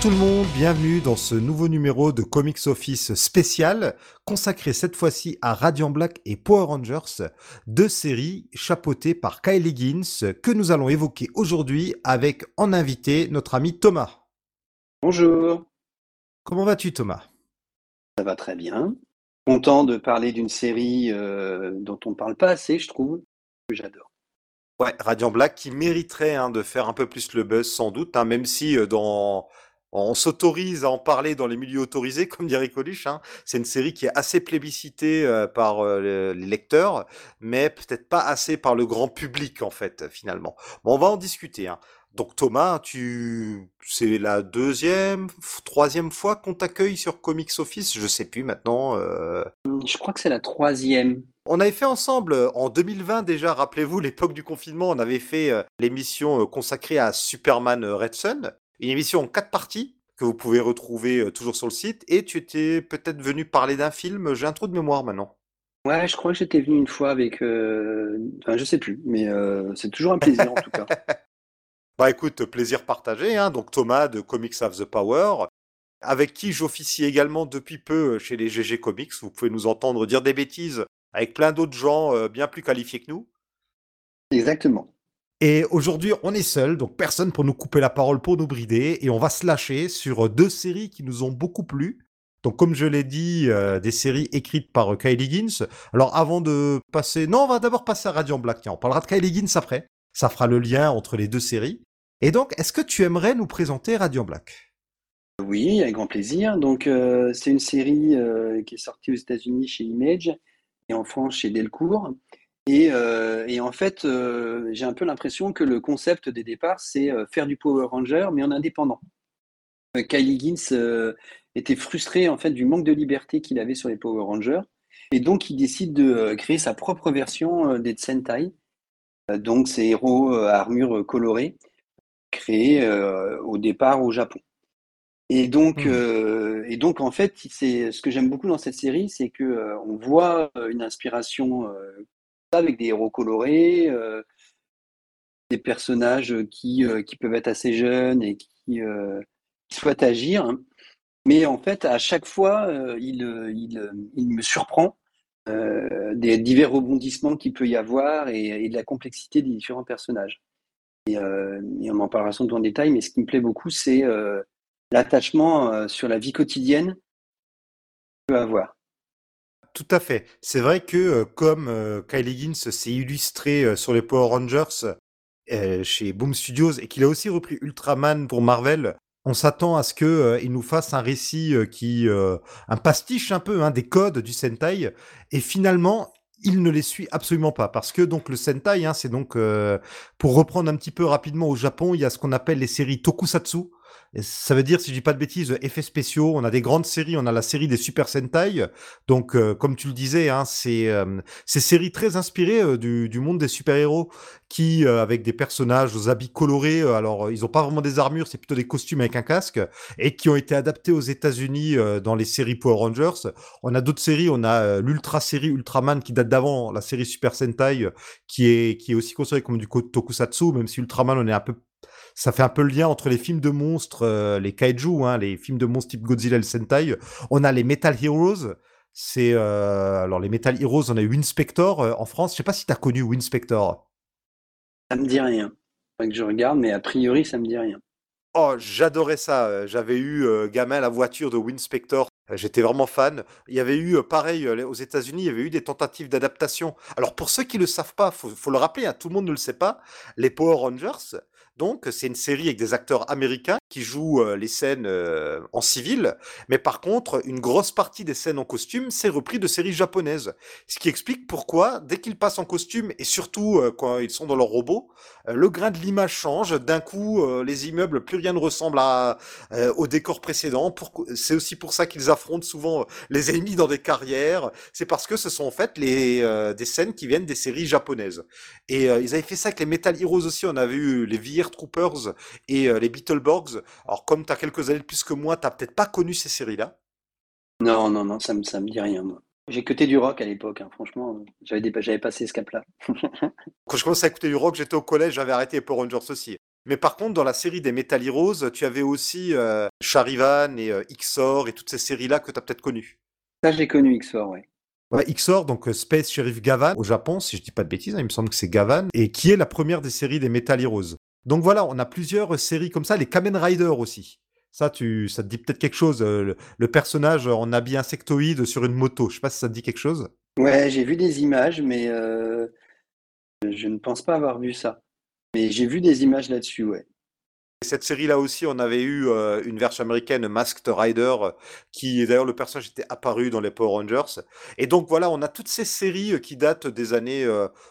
Bonjour tout le monde, bienvenue dans ce nouveau numéro de Comics Office spécial consacré cette fois-ci à Radiant Black et Power Rangers, deux séries chapeautées par Kyle Higgins que nous allons évoquer aujourd'hui avec en invité notre ami Thomas. Bonjour. Comment vas-tu Thomas? Ça va très bien. Content de parler d'une série euh, dont on ne parle pas assez, je trouve, que j'adore. Ouais, Radiant Black qui mériterait hein, de faire un peu plus le buzz sans doute, hein, même si euh, dans on s'autorise à en parler dans les milieux autorisés, comme dirait Coluche. Hein. C'est une série qui est assez plébiscitée euh, par euh, les lecteurs, mais peut-être pas assez par le grand public en fait, finalement. Bon, on va en discuter. Hein. Donc Thomas, tu, c'est la deuxième, troisième fois qu'on t'accueille sur Comics Office, je sais plus maintenant. Je crois que c'est la troisième. On avait fait ensemble euh, en 2020 déjà, rappelez-vous, l'époque du confinement, on avait fait euh, l'émission euh, consacrée à Superman Red Sun, une émission en quatre parties que vous pouvez retrouver toujours sur le site. Et tu étais peut-être venu parler d'un film, j'ai un trou de mémoire maintenant. Ouais, je crois que j'étais venu une fois avec. Enfin, je sais plus, mais c'est toujours un plaisir en tout cas. Bah écoute, plaisir partagé. Hein. Donc Thomas de Comics of the Power, avec qui j'officie également depuis peu chez les GG Comics. Vous pouvez nous entendre dire des bêtises avec plein d'autres gens euh, bien plus qualifiés que nous. Exactement. Et aujourd'hui, on est seul, donc personne pour nous couper la parole, pour nous brider, et on va se lâcher sur deux séries qui nous ont beaucoup plu. Donc, comme je l'ai dit, euh, des séries écrites par euh, Kylie Higgins. Alors, avant de passer, non, on va d'abord passer à Radiant Black. Tiens, on parlera de Kylie Higgins après. Ça fera le lien entre les deux séries. Et donc, est-ce que tu aimerais nous présenter Radiant Black? Oui, avec grand plaisir. Donc, c'est une série qui est sortie aux États-Unis chez Image et en France chez Delcourt. Et, euh, et en fait, euh, j'ai un peu l'impression que le concept des départs, c'est euh, faire du Power Ranger, mais en indépendant. Kylie Higgins était frustré en fait du manque de liberté qu'il avait sur les Power Rangers, et donc il décide de créer sa propre version des Sentai, donc ces héros à armure colorée, créés au départ au Japon. Et donc, mmh. euh, et donc en fait, c'est ce que j'aime beaucoup dans cette série, c'est que euh, on voit une inspiration avec des héros colorés, des personnages qui, qui peuvent être assez jeunes et qui, souhaitent agir. Mais en fait, à chaque fois, il, il, me surprend des divers rebondissements qu'il peut y avoir et, de la complexité des différents personnages. Et, et on en parlera sans doute en détail, mais ce qui me plaît beaucoup, c'est l'attachement euh, sur la vie quotidienne peut avoir. Tout à fait. C'est vrai que euh, comme euh, Kyle Higgins s'est illustré sur les Power Rangers chez Boom Studios et qu'il a aussi repris Ultraman pour Marvel, on s'attend à ce qu'il nous fasse un récit qui un pastiche un peu hein, des codes du Sentai. Et finalement il ne les suit absolument pas. Parce que donc le Sentai hein, c'est donc pour reprendre un petit peu rapidement au Japon il y a ce qu'on appelle les séries Tokusatsu ça veut dire, si je dis pas de bêtises, effets spéciaux. On a des grandes séries. On a la série des Super Sentai. Donc, euh, comme tu le disais, hein, c'est euh, ces séries très inspirées euh, du, du, monde des super-héros qui, avec des personnages aux habits colorés, alors ils ont pas vraiment des armures, c'est plutôt des costumes avec un casque, et qui ont été adaptés aux États-Unis dans les séries Power Rangers. On a d'autres séries. On a l'ultra série Ultraman qui date d'avant la série Super Sentai, qui est qui est aussi considérée comme du tokusatsu, même si Ultraman on est un peu ça fait un peu le lien entre les films de monstres, euh, les kaiju, hein, les films de monstres type Godzilla et le Sentai. On a les Metal Heroes. C'est euh, alors les Metal Heroes, on a eu Winspector euh, en France. Je sais pas si tu as connu Winspector. Ça me dit rien. Faut que je regarde, mais a priori, ça me dit rien. Oh, j'adorais ça. J'avais eu gamin la voiture de Winspector. J'étais vraiment fan. Il y avait eu, pareil, aux États-Unis, il y avait eu des tentatives d'adaptation. Alors, pour ceux qui ne le savent pas, faut, faut le rappeler, hein, tout le monde ne le sait pas, les Power Rangers, donc, c'est une série avec des acteurs américains qui euh, les scènes en civil, mais par contre, une grosse partie des scènes en costume, c'est repris de séries japonaises. Ce qui explique pourquoi, dès qu'ils passent en costume, et surtout quand ils sont dans leur robot, le grain de l'image change. D'un coup, les immeubles, plus rien ne ressemble à, au décor précédent. C'est aussi pour ça qu'ils affrontent souvent les ennemis dans des carrières. C'est parce que ce sont en fait les, des scènes qui viennent des séries japonaises. Et ils avaient fait ça avec les Metal Heroes aussi. On avait eu les VR Troopers et les Beetleborgs. Alors, comme tu as quelques années de plus que moi, tu peut-être pas connu ces séries-là Non, non, non, ça me, ça me dit rien, moi. J'ai écouté du rock à l'époque, hein. franchement, j'avais, j'avais passé ce cap-là. Quand je commençais à écouter du rock, j'étais au collège, j'avais arrêté les Power Rangers aussi. Mais par contre, dans la série des Metal Heroes, tu avais aussi euh, Charivan et euh, Xor et toutes ces séries-là que tu as peut-être connues. Ça, j'ai connu Xor, ouais. Ouais, Xor, donc euh, Space Sheriff Gavan au Japon, si je dis pas de bêtises, hein, il me semble que c'est Gavan, et qui est la première des séries des Metal Heroes. Donc voilà, on a plusieurs séries comme ça, les Kamen Rider aussi. Ça, tu, ça te dit peut-être quelque chose, le, le, personnage en habit insectoïde sur une moto. Je sais pas si ça te dit quelque chose. Ouais, j'ai vu des images, mais euh, je ne pense pas avoir vu ça. Mais j'ai vu des images là-dessus, ouais. Cette série-là aussi, on avait eu euh, une version américaine, Masked Rider, euh, qui d'ailleurs le personnage était apparu dans les Power Rangers. Et donc voilà, on a toutes ces séries euh, qui datent des années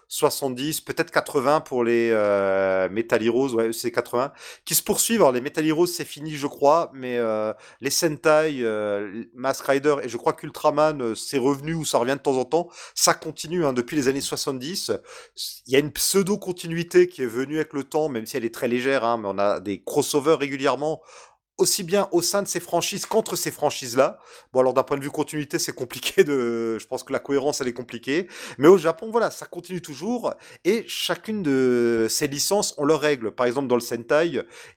70, peut-être 80 pour les Metal Heroes, ouais, c'est 80, qui se poursuivent. Alors les Metal Heroes, c'est fini, je crois, mais les Sentai, Masked Rider et je crois qu'Ultraman, c'est revenu ou ça revient de temps en temps. Ça continue hein, depuis les années 70. Il y a une pseudo-continuité qui est venue avec le temps, même si elle est très légère, hein, mais on a des crossover régulièrement aussi bien au sein de ces franchises qu'entre ces franchises-là. Bon, alors d'un point de vue continuité, c'est compliqué de. Je pense que la cohérence, elle est compliquée. Mais au Japon, voilà, ça continue toujours. Et chacune de ces licences ont leurs règles. Par exemple, dans le Sentai,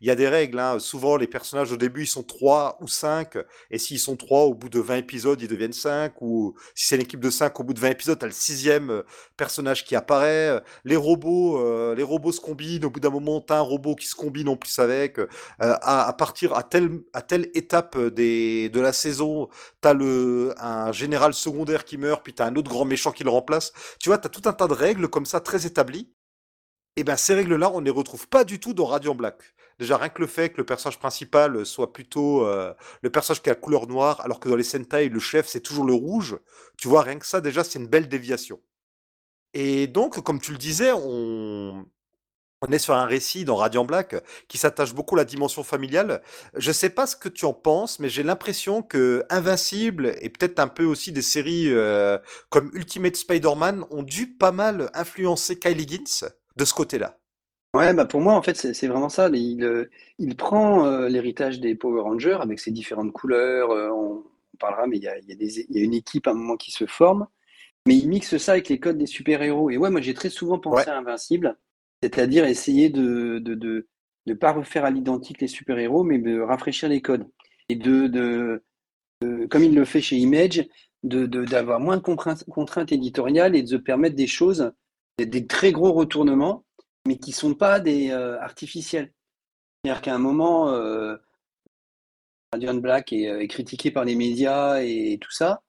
il y a des règles. Hein. Souvent, les personnages au début, ils sont 3 ou 5. Et s'ils sont 3, au bout de 20 épisodes, ils deviennent 5. Ou si c'est une équipe de 5, au bout de 20 épisodes, t'as le sixième euh, personnage qui apparaît. Les robots, euh, les robots se combinent. Au bout d'un moment, t'as un robot qui se combine en plus avec. Euh, à, à partir à à telle étape des, de la saison, t'as le, un général secondaire qui meurt, puis t'as un autre grand méchant qui le remplace. Tu vois, t'as tout un tas de règles comme ça, très établies. Et ben ces règles-là, on ne les retrouve pas du tout dans Radiant Black. Déjà, rien que le fait que le personnage principal soit plutôt euh, le personnage qui a la couleur noire, alors que dans les Sentai, le chef, c'est toujours le rouge. Tu vois, rien que ça, déjà, c'est une belle déviation. Et donc, comme tu le disais, on, on est sur un récit dans Radiant Black qui s'attache beaucoup à la dimension familiale. Je sais pas ce que tu en penses, mais j'ai l'impression que Invincible et peut-être un peu aussi des séries euh, comme Ultimate Spider-Man ont dû pas mal influencer Kylie Higgins de ce côté-là. Ouais, bah pour moi, en fait, c'est vraiment ça. Il, euh, il prend euh, l'héritage des Power Rangers avec ses différentes couleurs. on parlera, mais il y a, il y, a des, il y a une équipe à un moment qui se forme. Mais il mixe ça avec les codes des super-héros. Et ouais, moi, j'ai très souvent pensé à Invincible. C'est-à-dire essayer de ne de, de, pas refaire à l'identique les super-héros, mais de rafraîchir les codes. Et de, de, comme il le fait chez Image, d'avoir moins de contraintes, contraintes, éditoriales et de permettre des choses, des, très gros retournements, mais qui ne sont pas des euh, artificiels. C'est-à-dire qu'à un moment, euh, Black est, est, critiqué par les médias et, tout ça.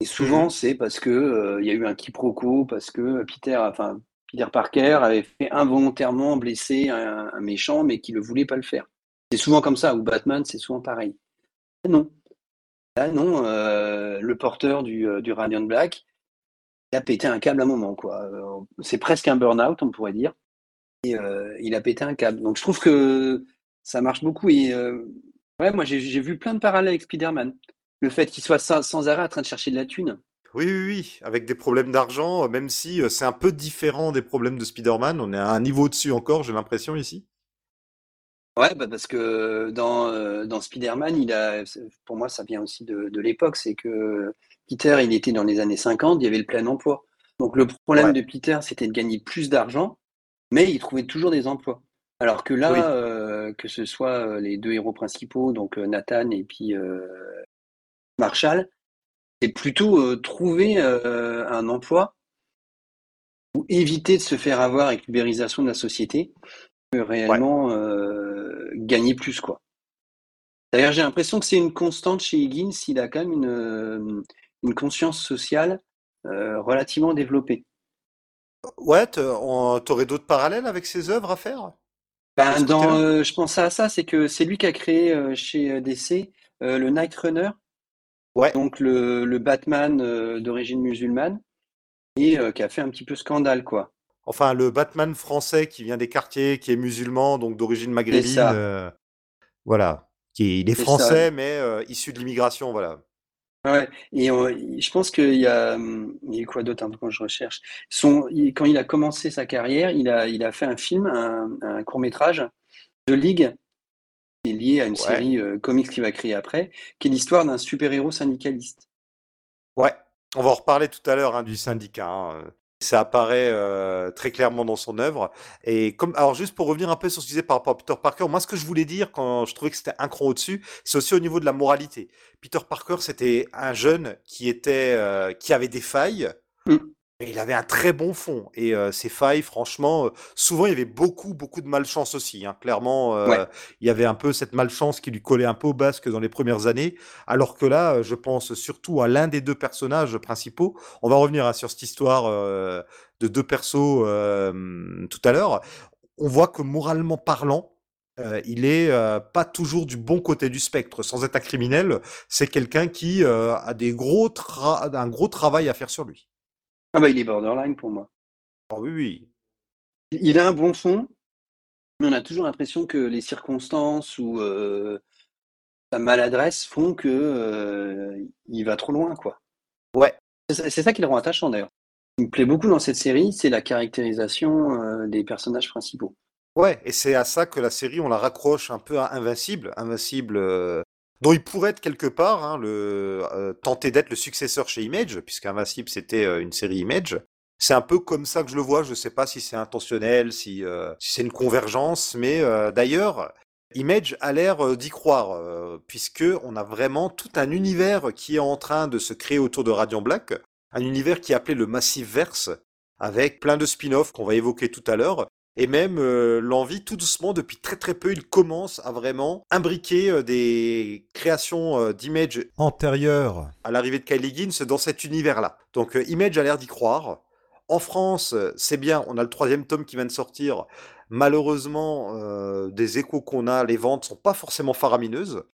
Et souvent, mmh c'est parce que euh, il y a eu un quiproquo, parce que Peter, enfin, Peter Parker avait fait involontairement blesser un, méchant, mais qui ne voulait pas le faire. C'est souvent comme ça, ou Batman, c'est souvent pareil. non. Là, non, euh, le porteur du, euh, du, Radiant Black, il a pété un câble à un moment. Euh, c'est presque un burn-out, on pourrait dire. Il a pété un câble. Donc je trouve que ça marche beaucoup. Moi, j'ai vu plein de parallèles avec Spider-Man. Le fait qu'il soit sans arrêt en train de chercher de la thune. Oui, oui, oui, avec des problèmes d'argent, même si c'est un peu différent des problèmes de Spider-Man, on est à un niveau au-dessus encore, j'ai l'impression ici. Ouais, bah parce que dans, dans Spider-Man, il a, pour moi, ça vient aussi de, de l'époque, c'est que Peter, il était dans les années 50, il y avait le plein emploi. Donc le problème de Peter, c'était de gagner plus d'argent, mais il trouvait toujours des emplois. Alors que là, que ce soit les deux héros principaux, donc Nathan et puis Marshall, c'est plutôt euh, trouver euh, un emploi ou éviter de se faire avoir avec l'ubérisation de la société que réellement euh, gagner plus quoi. D'ailleurs, j'ai l'impression que c'est une constante chez Higgins, il a quand même une, une conscience sociale relativement développée. Ouais, t'aurais d'autres parallèles avec ses œuvres à faire? Ben, dans, Je pense à ça, c'est que c'est lui qui a créé chez DC le Night Runner, Ouais. Donc le, le Batman euh, d'origine musulmane et euh, qui a fait un petit peu scandale, quoi. Enfin, le Batman français qui vient des quartiers, qui est musulman, donc d'origine maghrébine. Euh, voilà. Qui, il est, français, mais issu de l'immigration, voilà. Ouais, et je pense qu'il y a, hum, il y a quoi d'autre hein, quand je recherche? Son, quand il a commencé sa carrière, il a, il a fait un film, un, un court métrage de Ligue est lié à une série euh, comics qu'il va créer après, qui est l'histoire d'un super-héros syndicaliste. Ouais, on va en reparler tout à l'heure hein, du syndicat. Hein. Ça apparaît euh, très clairement dans son œuvre. Et comme, alors juste pour revenir un peu sur ce que tu disais par rapport à Peter Parker, moi ce que je voulais dire quand je trouvais que c'était un cran au-dessus, c'est aussi au niveau de la moralité. Peter Parker, c'était un jeune qui était, euh, qui avait des failles. Mm il avait un très bon fond et euh, ses failles, franchement, euh, souvent il y avait beaucoup, beaucoup de malchance aussi. Hein. Clairement, euh, il y avait un peu cette malchance qui lui collait un peu au basque dans les premières années. Alors que là, je pense surtout à l'un des deux personnages principaux. On va revenir hein, sur cette histoire de deux persos tout à l'heure. On voit que moralement parlant, il est pas toujours du bon côté du spectre. Sans être un criminel, c'est quelqu'un qui a des gros un gros travail à faire sur lui. Ah bah il est borderline pour moi. Oui, oui. Il a un bon fond, mais on a toujours l'impression que les circonstances ou euh, sa maladresse font que euh, il va trop loin, quoi. Ouais. C'est ça qui le rend attachant d'ailleurs. Ce qui me plaît beaucoup dans cette série, c'est la caractérisation euh, des personnages principaux. Ouais, et c'est à ça que la série, on la raccroche un peu à Invincible. Invincible, dont il pourrait être quelque part hein, le euh, tenter d'être le successeur chez Image, puisqu'Invincible c'était euh, une série Image. C'est un peu comme ça que je le vois. Je ne sais pas si c'est intentionnel, si, euh, c'est une convergence, mais d'ailleurs, Image a l'air d'y croire, puisque on a vraiment tout un univers qui est en train de se créer autour de Radiant Black, un univers qui est appelé le Massive Verse, avec plein de spin-offs qu'on va évoquer tout à l'heure, et même euh, l'envie, tout doucement, depuis très très peu, il commence à vraiment imbriquer euh, des créations euh, d'Image antérieures à l'arrivée de Kylie Higgins dans cet univers-là. Donc Image a l'air d'y croire. En France, c'est bien, on a le troisième tome qui vient de sortir. Malheureusement, des échos qu'on a, les ventes sont pas forcément faramineuses.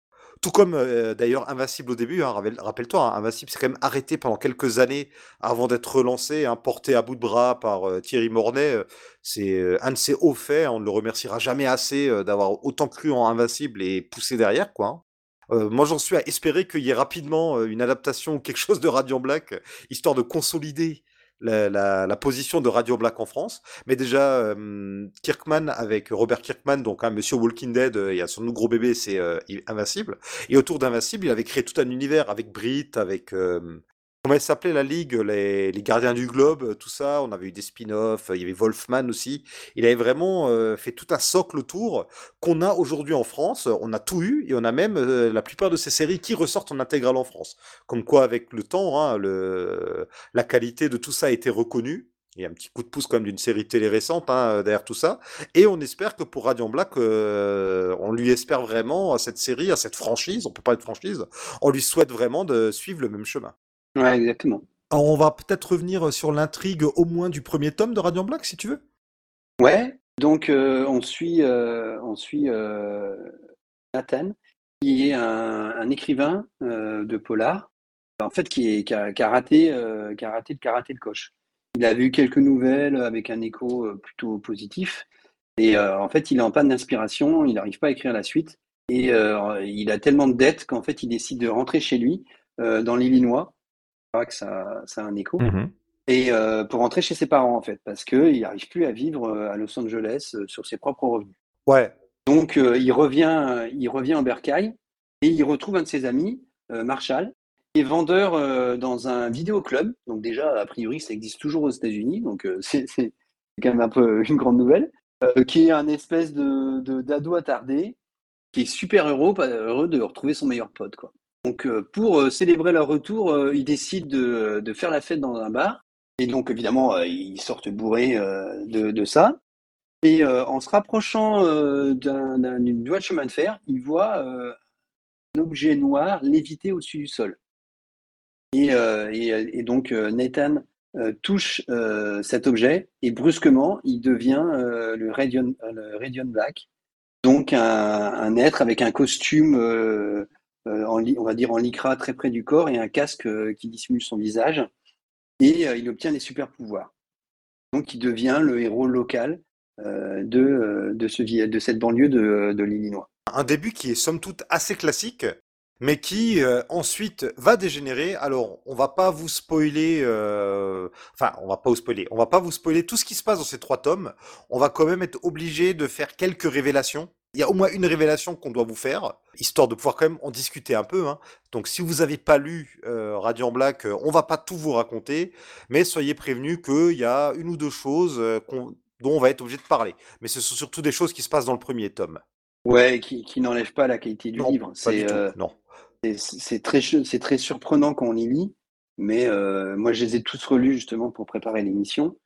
Tout comme euh, d'ailleurs Invincible au début, hein, rappelle-toi, hein, Invincible s'est quand même arrêté pendant quelques années avant d'être relancé, hein, porté à bout de bras par euh, Thierry Mornay. Euh, c'est un de ses hauts faits, on ne le remerciera jamais assez d'avoir autant cru en Invincible et poussé derrière. quoi. moi, j'en suis à espérer qu'il y ait rapidement une adaptation ou quelque chose de Radiant Black, histoire de consolider la, position de Radio Black en France. Mais déjà, Kirkman avec Robert Kirkman, donc un Monsieur Walking Dead, il y a son gros bébé, c'est Invincible. Et autour d'Invincible, il avait créé tout un univers avec Brit, avec Comment elle s'appelait la ligue les, Gardiens du Globe, tout ça? On avait eu des spin-offs, il y avait Wolfman aussi. Il avait vraiment euh, fait tout un socle autour qu'on a aujourd'hui en France. On a tout eu et on a même euh, la plupart de ces séries qui ressortent en intégrale en France. Comme quoi, avec le temps, hein, la qualité de tout ça a été reconnue. Il y a un petit coup de pouce quand même d'une série télé récente hein, derrière tout ça. Et on espère que pour Radiant Black, euh, on lui espère vraiment à cette série, à cette franchise, on peut pas être franchise, on lui souhaite vraiment de suivre le même chemin. Ouais, exactement. on va peut-être revenir sur l'intrigue au moins du premier tome de Radiant Black, si tu veux. Ouais, donc euh, on suit, euh, on suit euh, Nathan, qui est un, écrivain de polar, en fait, qui, est, qui, a, raté, qui a raté le karaté de coche. Il a vu quelques nouvelles avec un écho plutôt positif, et en fait, il est en panne d'inspiration, il n'arrive pas à écrire la suite, et il a tellement de dettes qu'en fait, il décide de rentrer chez lui dans l'Illinois que ça, ça, a un écho. Mmh et euh, pour rentrer chez ses parents, en fait, parce qu'il n'arrive plus à vivre euh, à Los Angeles euh, sur ses propres revenus. Ouais. Donc, il, revient, il revient en Bercail et il retrouve un de ses amis, Marshall, qui est vendeur dans un vidéoclub. Donc, déjà, a priori, ça existe toujours aux États-Unis. Donc, c'est quand même un peu une grande nouvelle. qui est un espèce de d'ado attardé, qui est super heureux, heureux de retrouver son meilleur pote. Quoi. Donc, euh, pour euh, célébrer leur retour, euh, ils décident de, faire la fête dans un bar. Et donc, évidemment, ils sortent bourrés de, ça. Et en se rapprochant d'une voie de chemin de fer, ils voient un objet noir léviter au-dessus du sol. Et, donc, Nathan touche cet objet et brusquement, il devient le Radion, Black. Donc, un, être avec un costume on va dire en lycra très près du corps et un casque euh, qui dissimule son visage. Et euh, il obtient des super pouvoirs. Donc il devient le héros local de, de cette banlieue de, de l'Illinois. Un début qui est somme toute assez classique, mais qui euh, ensuite va dégénérer. Alors, on va pas vous spoiler, euh, enfin, on va pas vous spoiler, on va pas vous spoiler tout ce qui se passe dans ces trois tomes. On va quand même être obligé de faire quelques révélations. Il y a au moins une révélation qu'on doit vous faire, histoire de pouvoir quand même en discuter un peu. Hein. Donc, si vous avez pas lu euh, Radiant Black, euh, on va pas tout vous raconter, mais soyez prévenus qu'il y a une ou deux choses dont on va être obligé de parler. Mais ce sont surtout des choses qui se passent dans le premier tome. Ouais, qui, qui n'enlève pas la qualité du livre. C'est non c'est très, très surprenant quand on les lit, mais euh, moi je les ai tous relus justement pour préparer l'émission.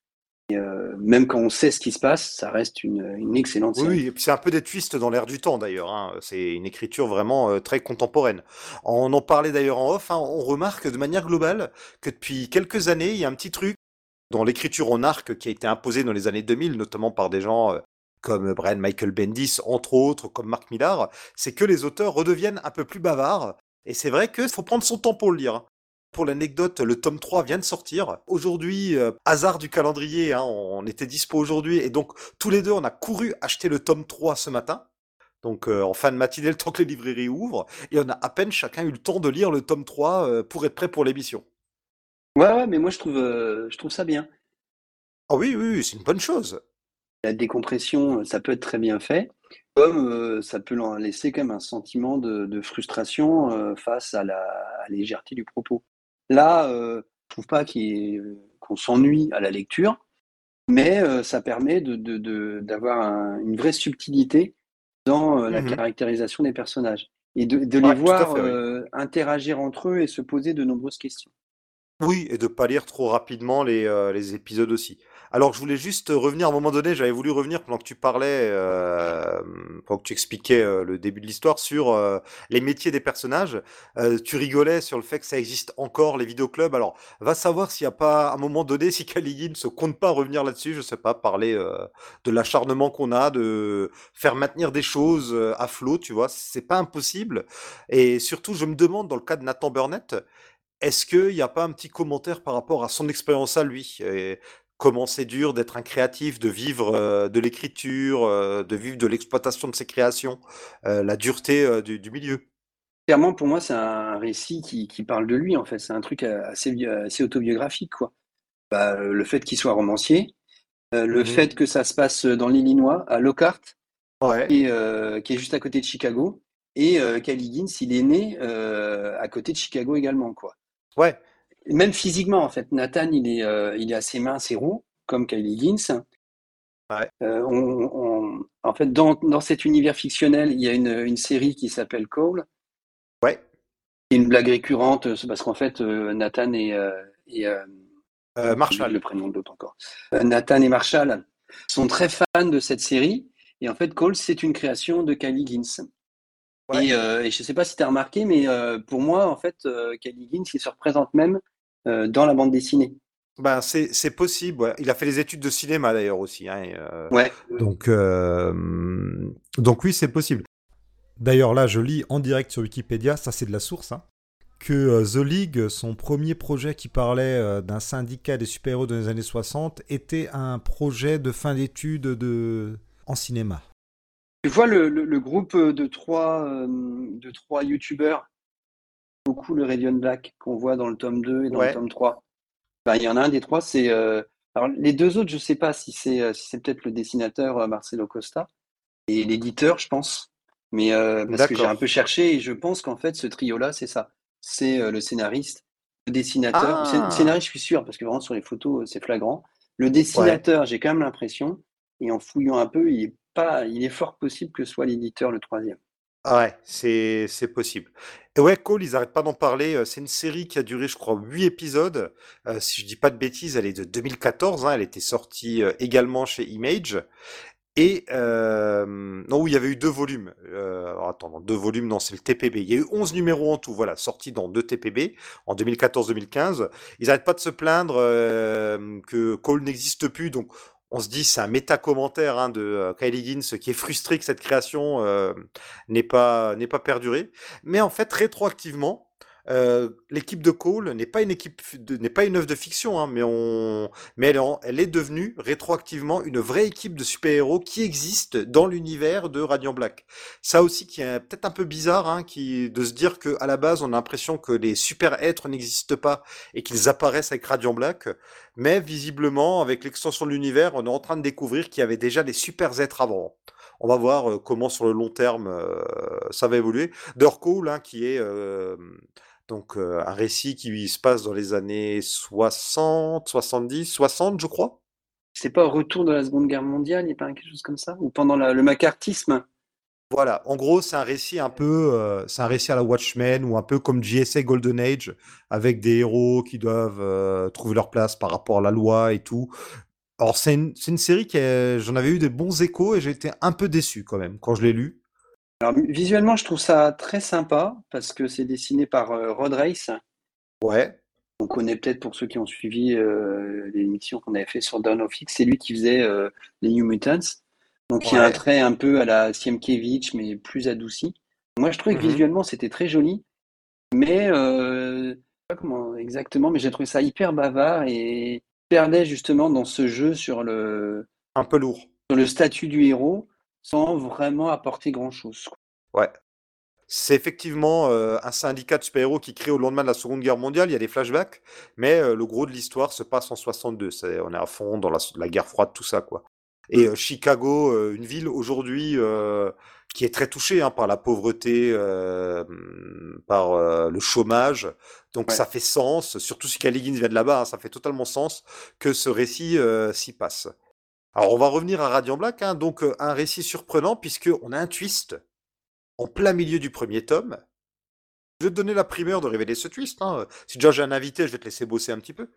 Euh, même quand on sait ce qui se passe, ça reste une, une excellente série. Oui, c'est un peu des twists dans l'air du temps d'ailleurs. Hein. C'est une écriture vraiment euh, très contemporaine. On en parlait d'ailleurs en off. Hein. On remarque de manière globale que depuis quelques années, il y a un petit truc dans l'écriture en arc qui a été imposé dans les années 2000, notamment par des gens comme Brian Michael Bendis, entre autres, comme Mark Millar, c'est que les auteurs redeviennent un peu plus bavards. Et c'est vrai qu'il faut prendre son temps pour le lire. Pour l'anecdote, le tome 3 vient de sortir. Aujourd'hui, euh, hasard du calendrier, hein, on était dispo aujourd'hui, et donc tous les deux, on a couru acheter le tome 3 ce matin. Donc euh, en fin de matinée, le temps que les librairies ouvrent, et on a à peine chacun eu le temps de lire le tome 3 euh, pour être prêt pour l'émission. Ouais, ouais, mais moi je trouve, je trouve ça bien. Ah oui, oui, oui c'est une bonne chose. La décompression, ça peut être très bien fait, comme ça peut laisser quand même un sentiment de, frustration face à la légèreté du propos. Là, je trouve pas qu'on s'ennuie à la lecture, mais ça permet d'avoir une vraie subtilité dans la mmh caractérisation des personnages et de, les voir interagir entre eux et se poser de nombreuses questions. Oui, et de pas lire trop rapidement les épisodes aussi. Alors, je voulais juste revenir à un moment donné, j'avais voulu revenir pendant que tu parlais, euh, pendant que tu expliquais euh, le début de l'histoire sur euh, les métiers des personnages. Tu rigolais sur le fait que ça existe encore, les vidéoclubs. Alors, va savoir s'il n'y a pas, un moment donné, si Caligine se compte pas revenir là-dessus, je sais pas, parler de l'acharnement qu'on a, de faire maintenir des choses à flot, tu vois, c'est pas impossible. Et surtout, je me demande, dans le cas de Nathan Burnett, est-ce qu'il n'y a pas un petit commentaire par rapport à son expérience à lui? Comment c'est dur d'être un créatif, de vivre euh, de l'écriture, euh, de vivre de l'exploitation de ses créations, euh, la dureté du, milieu. Clairement, pour moi, c'est un récit qui, parle de lui, en fait. C'est un truc assez, autobiographique, quoi. Bah, le fait qu'il soit romancier, le mmh fait que ça se passe dans l'Illinois, à Lockhart, qui, est, juste à côté de Chicago, et Callie il est né à côté de Chicago également, quoi. Ouais, même physiquement, en fait, Nathan, il est, euh, il est assez mince et roux, comme Kylie Higgins. Euh, en fait, dans, dans, cet univers fictionnel, il y a une, une série qui s'appelle Cole. Ouais. Une blague récurrente, parce qu'en fait, euh, Nathan et, et Marshall, le prénom de l'autre encore. Nathan et Marshall sont très fans de cette série. Et en fait, Cole, c'est une création de Kylie Higgins. Et, je ne sais pas si tu as remarqué, mais pour moi, en fait, euh, Higgins, il se représente même dans la bande dessinée. Ben, c'est possible. Il a fait des études de cinéma d'ailleurs aussi. Hein, ouais. Donc, donc oui, c'est possible. D'ailleurs, là, je lis en direct sur Wikipédia, ça c'est de la source, hein, que The League, son premier projet qui parlait d'un syndicat des super-héros dans les années 60, était un projet de fin d'études de... en cinéma. Tu vois le, groupe de trois, euh, de trois youtubeurs, beaucoup le Radiant Black qu'on voit dans le tome 2 et dans le tome 3. Ben, il y en a un des trois, c'est. Euh, alors, les deux autres, je ne sais pas si c'est euh, si peut-être le dessinateur Marcelo Costa et l'éditeur, je pense. Mais parce que j'ai un peu cherché et je pense qu'en fait, ce trio-là, c'est ça. C'est le scénariste, le dessinateur. Ah. Scénariste, je suis sûr, parce que vraiment sur les photos, c'est flagrant. Le dessinateur, j'ai quand même l'impression, et en fouillant un peu, il est pas, il est fort possible que ce soit l'éditeur le troisième. Ah ouais, c'est possible. Et ouais, Cole, ils n'arrêtent pas d'en parler. Euh, c'est une série qui a duré, je crois, huit épisodes. Euh, si je dis pas de bêtises, elle est de 2014. Hein, elle était sortie euh, également chez Image. Et non, oui, il y avait eu deux volumes. alors attends, deux volumes, non, c'est le TPB. Il y a eu 11 numéros en tout, voilà, sortis dans deux TPB en 2014-2015. Ils n'arrêtent pas de se plaindre que Cole n'existe plus, donc on se dit c'est un méta-commentaire hein, de euh, Kylie Higgins qui est frustré que cette création euh, n'ait pas, pas perdurée. Mais en fait, rétroactivement, euh, l'équipe de Cole n'est pas une équipe n'est pas une œuvre de fiction, hein, mais on, mais elle, est devenue rétroactivement une vraie équipe de super-héros qui existe dans l'univers de Radiant Black. Ça aussi qui est peut-être un peu bizarre, hein, qui de se dire que à la base on a l'impression que les super-êtres n'existent pas et qu'ils apparaissent avec Radiant Black, mais visiblement avec l'extension de l'univers, on est en train de découvrir qu'il y avait déjà des super-êtres avant. On va voir euh, comment sur le long terme euh, ça va évoluer. Cole, hein, qui est euh, donc un récit qui se passe dans les années 60, 70, 60, je crois. C'est pas au retour de la Seconde Guerre mondiale, il n'y a pas quelque chose comme ça? Ou pendant le macartisme? Voilà, en gros, c'est un récit un peu, c'est un récit à la Watchmen ou un peu comme JSA Golden Age, avec des héros qui doivent trouver leur place par rapport à la loi et tout. Alors c'est une, une, série qui j'en avais eu des bons échos et j'ai été un peu déçu quand même quand je l'ai lu. Alors visuellement, je trouve ça très sympa parce que c'est dessiné par euh, Rod Race. Ouais. On connaît peut-être pour ceux qui ont suivi euh, l'émission qu'on avait fait sur Dawn of X, c'est lui qui faisait euh, les New Mutants. Donc il y a un trait un peu à la Siemkiewicz mais plus adouci. Moi je trouvais que mhm. visuellement c'était très joli, mais euh, pas comment exactement, mais j'ai trouvé ça hyper bavard et perdait justement dans ce jeu sur le un peu lourd sur le statut du héros sans vraiment apporter grand chose. Ouais. C'est effectivement euh, un syndicat de super-héros qui crée au lendemain de la Seconde Guerre mondiale. Il y a des flashbacks, mais euh, le gros de l'histoire se passe en 62. on est à fond dans la, guerre froide, tout ça, quoi. Et euh, Chicago, une ville aujourd'hui qui est très touchée hein, par la pauvreté, par le chômage. Donc ça fait sens, surtout si Caligine vient de là-bas, hein, ça fait totalement sens que ce récit s'y passe. Alors on va revenir à Radiant Black, hein, donc un récit surprenant puisque on a un twist en plein milieu du premier tome. Je vais te donner la primeur de révéler ce twist. Si déjà j'ai un invité, je vais te laisser bosser un petit peu.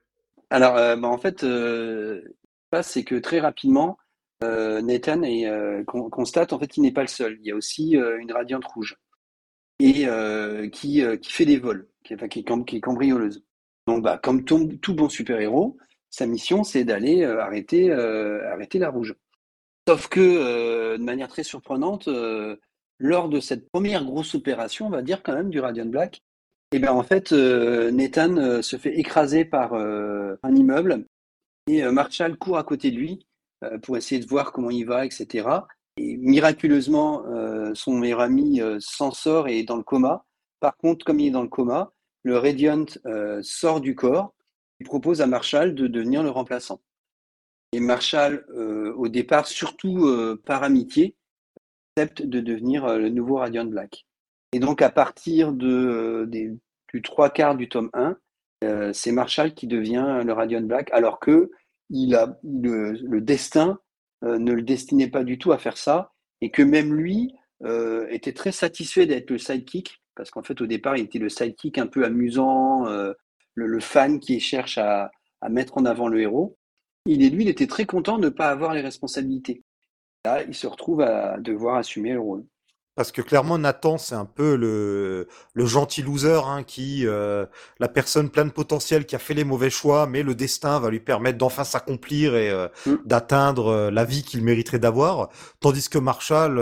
Alors, bah, en fait, ce qui se passe, c'est que très rapidement, euh, Nathan euh, constate en fait qu'il n'est pas le seul. Il y a aussi euh, une radiante rouge et qui, fait des vols, qui, est, cambrioleuse. Donc, bah, comme tout, bon super-héros, sa mission c'est d'aller arrêter, arrêter la rouge. Sauf que, de manière très surprenante, lors de cette première grosse opération, on va dire quand même du Radiant Black, et eh bien en fait, Nathan se fait écraser par un immeuble et Marshall court à côté de lui euh, pour essayer de voir comment il va, etc. Et miraculeusement, euh, son meilleur ami euh, s'en sort et est dans le coma. Par contre, comme il est dans le coma, le Radiant sort du corps propose à Marshall de devenir le remplaçant. Et Marshall, au départ, surtout par amitié, accepte de devenir le nouveau Radiant Black. Et donc, à partir de, du trois quarts du tome 1, c'est Marshall qui devient le Radiant Black, alors que il a, le, destin euh, ne le destinait pas du tout à faire ça, et que même lui euh, était très satisfait d'être le sidekick, parce qu'en fait au départ il était le sidekick un peu amusant, euh, le, fan qui cherche à, à, mettre en avant le héros. Il est lui, il était très content de ne pas avoir les responsabilités. Là, il se retrouve à devoir assumer le rôle. Parce que clairement, Nathan, c'est un peu le, le gentil loser, hein, qui, euh, la personne pleine de potentiel qui a fait les mauvais choix, mais le destin va lui permettre d'enfin s'accomplir et euh, mm. d'atteindre euh, la vie qu'il mériterait d'avoir. Tandis que Marshall,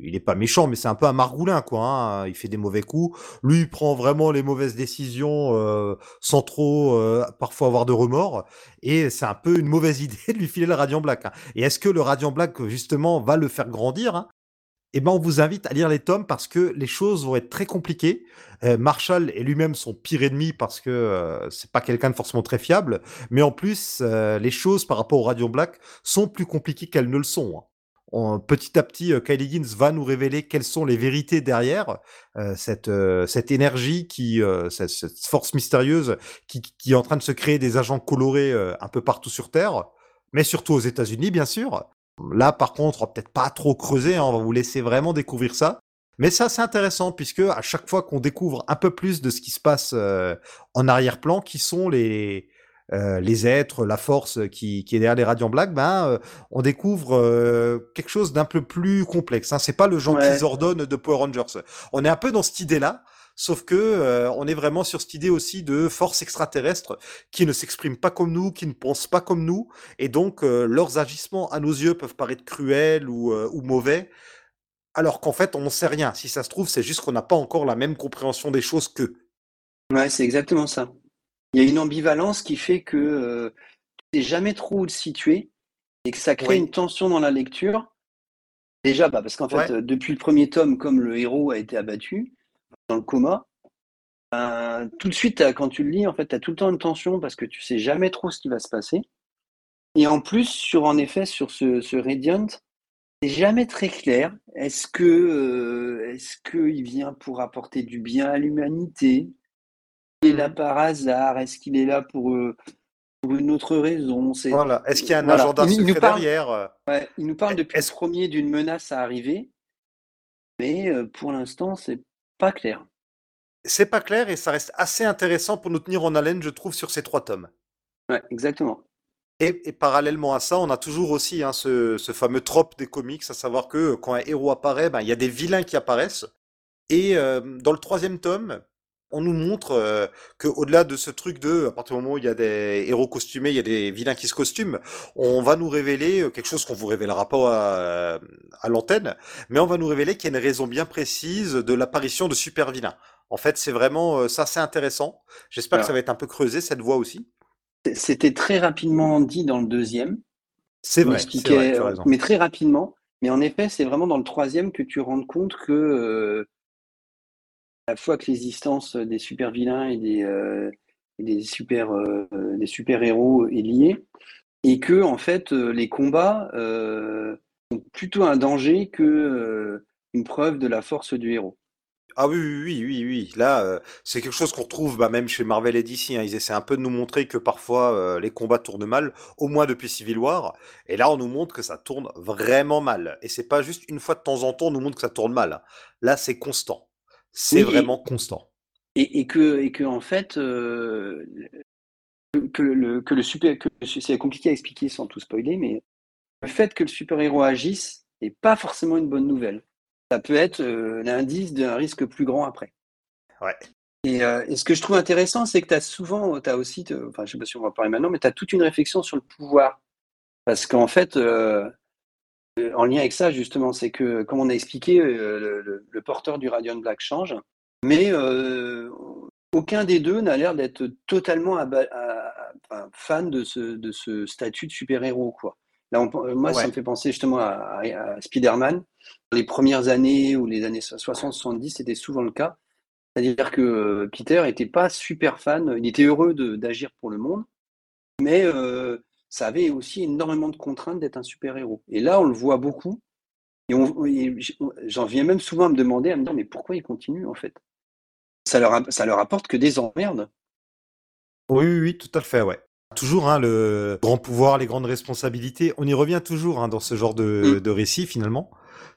il est pas méchant, mais c'est un peu un margoulin, quoi. Hein, il fait des mauvais coups. Lui, il prend vraiment les mauvaises décisions sans trop parfois avoir de remords. Et c'est un peu une mauvaise idée de lui filer le Radiant Black. Hein. Et est-ce que le Radiant Black, justement, va le faire grandir hein? Eh ben, on vous invite à lire les tomes parce que les choses vont être très compliquées. Euh, Marshall est lui-même son pire ennemi parce que euh, c'est pas quelqu'un de forcément très fiable, mais en plus, euh, les choses par rapport au Radio Black sont plus compliquées qu'elles ne le sont. Hein. petit à petit, Kylie Higgins va nous révéler quelles sont les vérités derrière cette, cette énergie qui, cette, force mystérieuse qui, est en train de se créer des agents colorés un peu partout sur Terre, mais surtout aux États-Unis, bien sûr. Là, par contre, on va peut-être pas trop creuser, hein, on va vous laisser vraiment découvrir ça. Mais ça, c'est intéressant puisque à chaque fois qu'on découvre un peu plus de ce qui se passe euh, en arrière-plan, qui sont les euh, les êtres, la force qui, qui est derrière les Radiants Black, ben euh, on découvre quelque chose d'un peu plus complexe. Hein. C'est pas le genre qu'ils ordonnent de Power Rangers. On est un peu dans cette idée-là. Sauf que euh, on est vraiment sur cette idée aussi de force extraterrestre qui ne s'expriment pas comme nous, qui ne pensent pas comme nous, et donc euh, leurs agissements à nos yeux peuvent paraître cruels ou, euh, ou mauvais. alors qu'en fait, on ne sait rien. Si ça se trouve, c'est juste qu'on n'a pas encore la même compréhension des choses qu'eux. Ouais, c'est exactement ça. Il y a une ambivalence qui fait que tu sais jamais trop où te situer et que ça crée Oui. une tension dans la lecture. Déjà, bah, parce qu'en fait, Ouais. depuis le premier tome, comme le héros a été abattu dans le coma, ben, tout de suite, quand tu le lis, en fait, tu as tout le temps une tension parce que tu sais jamais trop ce qui va se passer. Et en plus, sur en effet, sur ce, ce Radiant, c'est jamais très clair. Est-ce que, euh, est-ce qu'il vient pour apporter du bien à l'humanité? Il est là Mhm. par hasard? Est-ce qu'il est là pour, euh, pour une autre raison? C'est, Voilà. Est-ce qu'il y a un voilà. agenda Il, il nous secret parle, derrière euh, ouais, il nous parle depuis le premier d'une menace à arriver, mais pour l'instant, c'est pas clair. c'est pas clair et ça reste assez intéressant pour nous tenir en haleine, je trouve, sur ces trois tomes. Ouais, exactement. Et, et parallèlement à ça, on a toujours aussi hein, ce, ce fameux trope des comics, à savoir que euh, quand un héros apparaît, ben, il y a des vilains qui apparaissent. Et euh, dans le troisième tome, on nous montre euh, que au-delà de ce truc de, à partir du moment où il y a des héros costumés, il y a des vilains qui se costument, on va nous révéler euh, quelque chose qu'on vous révélera pas à, à l'antenne, mais on va nous révéler qu'il y a une raison bien précise de l'apparition de super vilains. En fait, c'est vraiment euh, ça, c'est intéressant. J'espère que ça Alors, va être un peu creusé cette voie aussi. c'était très rapidement dit dans le deuxième. C'est vrai, vrai, expliquait, tu as raison. mais très rapidement. Mais en effet, c'est vraiment dans le troisième que tu rends compte que euh, la fois que l'existence des super vilains et des, euh, et des super euh, des super héros est liée, et que en fait euh, les combats sont plutôt un danger que euh, une preuve de la force du héros. Ah oui, oui, oui, oui. Là, c'est quelque chose qu'on retrouve bah, même chez Marvel et DC. hein. Ils essaient un peu de nous montrer que parfois les combats tournent mal, au moins depuis Civil War. Et là, on nous montre que ça tourne vraiment mal. Et c'est pas juste une fois de temps en temps, on nous montre que ça tourne mal. hein. Là, c'est constant. C'est Oui, vraiment et, constant. et, et que et que en fait euh, que, le que le super c'est compliqué à expliquer sans tout spoiler, mais le fait que le super-héros agisse n'est pas forcément une bonne nouvelle. Ça peut être euh, l'indice d'un risque plus grand après. Ouais. Et, euh, et ce que je trouve intéressant, c'est que tu as souvent, tu as aussi, enfin, je sais pas si on va en parler maintenant, mais tu as toute une réflexion sur le pouvoir. Parce qu'en fait, euh, en lien avec ça, justement, c'est que, comme on a expliqué, euh, le, le- le porteur du Radiant Black change, mais euh, aucun des deux n'a l'air d'être totalement à- à- fan de ce, de ce statut de super-héros, quoi. Là, on- euh, moi, ça me fait penser justement à, Spider-Man. Les premières années ou les années 60-70, c'était souvent le cas. C'est-à-dire que euh, Peter était pas super fan, il était heureux d'agir pour le monde, mais euh, ça avait aussi énormément de contraintes d'être un super-héros. Et là, on le voit beaucoup, et, j'en viens même souvent à me demander, à me dire, mais pourquoi ils continuent en fait? Ça leur, ça leur apporte que des emmerdes. Oui, oui, oui, tout à fait, ouais. Toujours hein, le grand pouvoir, les grandes responsabilités. On y revient toujours hein, dans ce genre de, Mm. de récit finalement.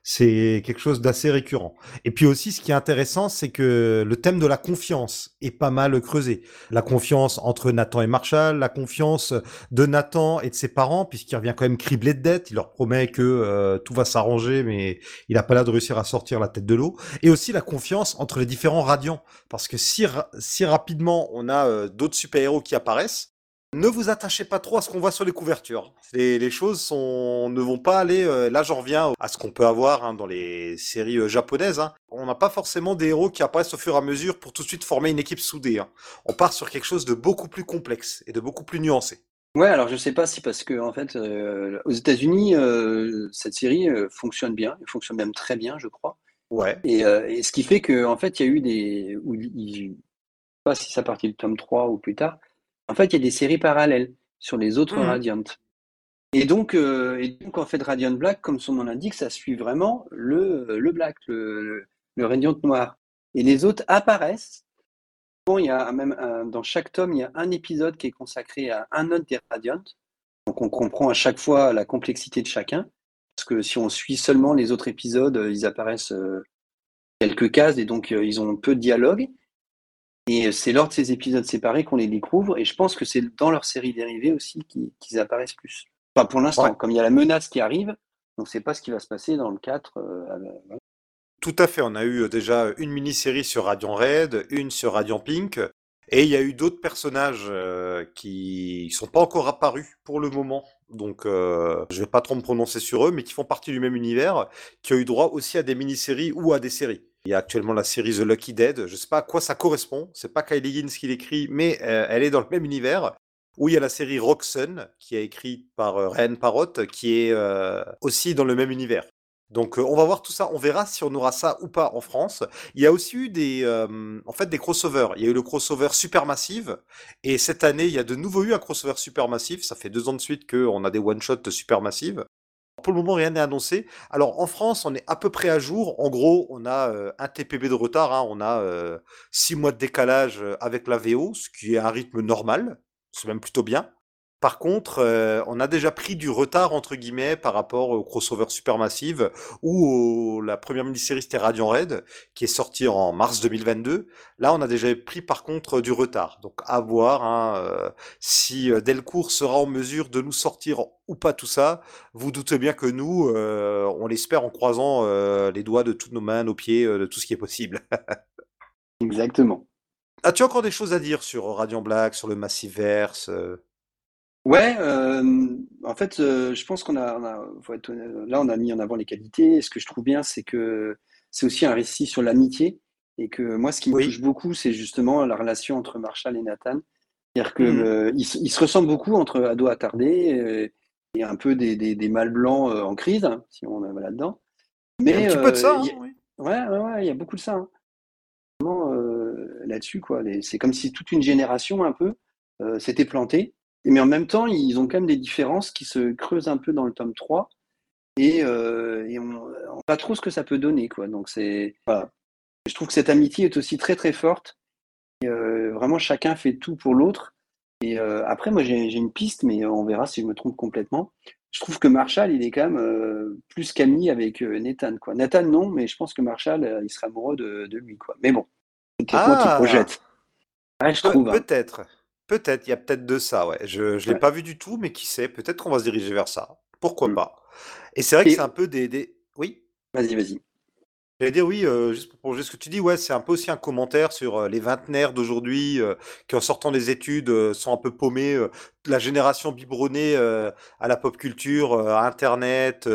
C'est quelque chose d'assez récurrent. Et puis aussi, ce qui est intéressant, c'est que le thème de la confiance est pas mal creusé. La confiance entre Nathan et Marshall, la confiance de Nathan et de ses parents, puisqu'il revient quand même criblé de dettes. Il leur promet que euh, tout va s'arranger, mais il a pas l'air de réussir à sortir la tête de l'eau. Et aussi la confiance entre les différents radiants. Parce que si, si rapidement on a euh, d'autres super-héros qui apparaissent, ne vous attachez pas trop à ce qu'on voit sur les couvertures. Les, les choses sont, ne vont pas aller. euh, là, j'en reviens à ce qu'on peut avoir hein, dans les séries euh, japonaises. hein. On n'a pas forcément des héros qui apparaissent au fur et à mesure pour tout de suite former une équipe soudée. hein. On part sur quelque chose de beaucoup plus complexe et de beaucoup plus nuancé. Ouais, alors je sais pas si parce que en fait, euh, aux États-Unis, cette série fonctionne bien, elle fonctionne même très bien, je crois. Ouais. Et, et ce qui fait que en fait, il y a eu des, où il- je sais pas si ça partit du tome 3 ou plus tard. En fait, il y a des séries parallèles sur les autres Mhm. Radiant. Et donc, euh, et donc, en fait, Radiant Black, comme son nom l'indique, ça suit vraiment le, le Black, le, le, Radiant noir. Et les autres apparaissent. Bon, il y a même un- dans chaque tome, il y a un épisode qui est consacré à un autre des Radiant. Donc, on comprend à chaque fois la complexité de chacun. Parce que si on suit seulement les autres épisodes, euh, ils apparaissent euh, quelques cases et donc euh, ils ont peu de dialogue. Et c'est lors de ces épisodes séparés qu'on les découvre. Et je pense que c'est dans leur série dérivée aussi qu'ils apparaissent plus. Enfin, pour l'instant, Ouais. comme il y a la menace qui arrive, on ne sait pas ce qui va se passer dans le 4. euh, la- Tout à fait. On a eu euh, déjà une mini-série sur Radiant Red, une sur Radiant Pink. Et il y a eu d'autres personnages euh, qui sont pas encore apparus pour le moment, donc euh, je vais pas trop me prononcer sur eux, mais qui font partie du même univers, qui ont eu droit aussi à des mini-séries ou à des séries. Il y a actuellement la série The Lucky Dead, je sais pas à quoi ça correspond, c'est pas Kylie Higgins qui l'écrit, mais euh, elle est dans le même univers. Où il y a la série Roxanne, qui est écrite par euh, Ryan Parrott, qui est euh, aussi dans le même univers. Donc euh, on va voir tout ça, on verra si on aura ça ou pas en France. Il y a aussi eu des, en fait, des crossovers. Il y a eu le crossover Supermassive, et cette année il y a de nouveau eu un crossover Supermassive. Ça fait deux ans de suite qu'on a des one shot Supermassive. Pour le moment, rien n'est annoncé. Alors en France, on est à peu près à jour. En gros, on a euh, un TPB de retard. hein. On a euh, six mois de décalage euh, avec la VO, ce qui est un rythme normal. C'est même plutôt bien. Par contre, euh, on a déjà pris du retard entre guillemets par rapport au crossover Supermassive ou au- la première mini-série c'était Radiant Red qui est sortie en mars 2022. Là, on a déjà pris par contre du retard. Donc à voir hein, euh, si euh, Delcourt sera en mesure de nous sortir ou pas tout ça. Vous doutez bien que nous, euh, on l'espère en croisant les doigts de toutes nos mains, nos pieds, de tout ce qui est possible. Exactement. As-tu encore des choses à dire sur Radiant Black, sur le Massiverse Ouais, euh, en fait, euh, je pense qu'on a, on a- faut être honnête, là, on a mis en avant les qualités. Et ce que je trouve bien, c'est que c'est aussi un récit sur l'amitié. Et que moi, ce qui me Oui. touche beaucoup, c'est justement la relation entre Marshall et Nathan. C'est-à-dire que Mhm. le- ils, se ressemblent beaucoup entre ados attardés euh, et un peu des, des, des mâles blancs euh, en crise, hein, si on va là-dedans. Il y a un Mais petit peu de euh, ça, hein, oui. a- ouais, ouais, ouais, il y a beaucoup de ça. hein. Vraiment, euh, là-dessus, quoi. C'est comme si toute une génération, un peu, euh, s'était plantée. Mais en même temps, ils ont quand même des différences qui se creusent un peu dans le tome 3. Et, euh, et on ne sait pas trop ce que ça peut donner, quoi. Donc, c'est. Voilà. Je trouve que cette amitié est aussi très, très forte. Et, euh, vraiment, chacun fait tout pour l'autre. Et euh, après, moi, j'ai une piste, mais on verra si je me trompe complètement. Je trouve que Marshall, il est quand même plus qu'ami avec Nathan, quoi. Nathan, non, mais je pense que Marshall, il serait amoureux de, de lui, quoi. Mais bon, c'est peut-être moi qui Ah, projette. Ouais, je trouve. hein. Peut-être. Il y a peut-être de ça, ouais. Je je l'ai Ouais. pas vu du tout, mais qui sait, peut-être qu'on va se diriger vers ça. Pourquoi Mm. pas. Et c'est vrai que c'est Et un peu des, des... Oui? vas-y, vas-y. J'allais dire oui, euh, juste pour prolonger ce que tu dis, ouais, c'est un peu aussi un commentaire sur euh, les vingtenaires d'aujourd'hui euh, qui, en sortant des études, euh, sont un peu paumés, euh, la génération biberonnée à la pop culture, à Internet,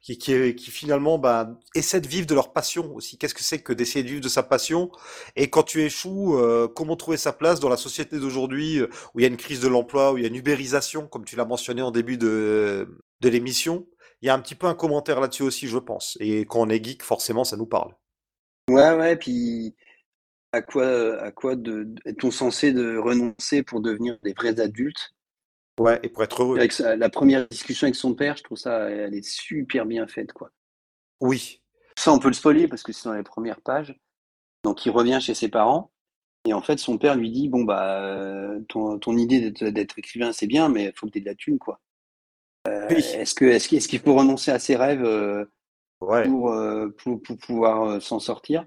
qui, qui, qui finalement bah, essaient de vivre de leur passion aussi. Qu'est-ce que c'est que d'essayer de vivre de sa passion? Et quand tu échoues, comment trouver sa place dans la société d'aujourd'hui où il y a une crise de l'emploi, où il y a une ubérisation, comme tu l'as mentionné en début de, de l'émission? Il y a un petit peu un commentaire là-dessus aussi, je pense. Et quand on est geek, forcément, ça nous parle. Ouais, ouais, puis à quoi, à quoi de, est-on censé de renoncer pour devenir des vrais adultes? Ouais, et pour être heureux. Avec sa- la première discussion avec son père, je trouve ça, elle est super bien faite, quoi. Oui. Ça, on peut le spoiler parce que c'est dans les premières pages. Donc, il revient chez ses parents. Et en fait, son père lui dit, bon, bah, euh, ton, ton idée d'être, d'être écrivain, c'est bien, mais il faut que tu aies de la thune, quoi. Oui. Est-ce que, est-ce qu'il faut renoncer à ses rêves euh, Ouais. pour, euh, pour, pour pouvoir euh, s'en sortir?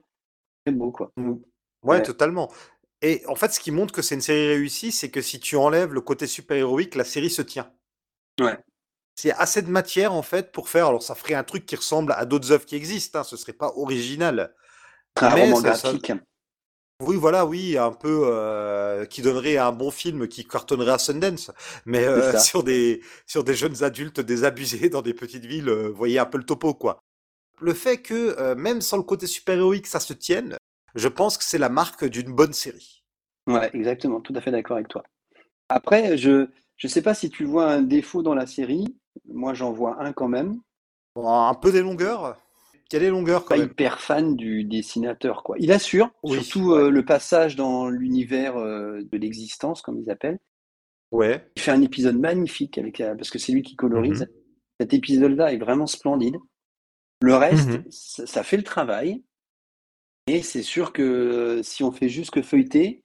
C'est beau, quoi. Mm. Ouais, Ouais. totalement. Et en fait, ce qui montre que c'est une série réussie, c'est que si tu enlèves le côté super-héroïque, la série se tient. Ouais. C'est assez de matière, en fait, pour faire. Alors, ça ferait un truc qui ressemble à d'autres œuvres qui existent, hein, ce serait pas original. Un roman ça- graphique. Oui, voilà, oui, un peu euh, qui donnerait un bon film qui cartonnerait à Sundance, mais euh, sur des sur des jeunes adultes désabusés dans des petites villes, euh, voyez un peu le topo, quoi. Le fait que même sans le côté super-héroïque, ça se tienne, je pense que c'est la marque d'une bonne série. Ouais, exactement, tout à fait d'accord avec toi. Après, je je sais pas si tu vois un défaut dans la série. Moi, j'en vois un quand même. Bon, un peu des longueurs. Y a des longueurs quand Pas même. hyper fan du dessinateur, quoi. Il assure, Oui, surtout ouais. euh, le passage dans l'univers euh, de l'existence, comme ils appellent. Ouais. Il fait un épisode magnifique avec euh, parce que c'est lui qui colorise. Mhm. Cet épisode-là est vraiment splendide. Le reste, Mhm. ça, ça fait le travail. Et c'est sûr que si on fait juste que feuilleter,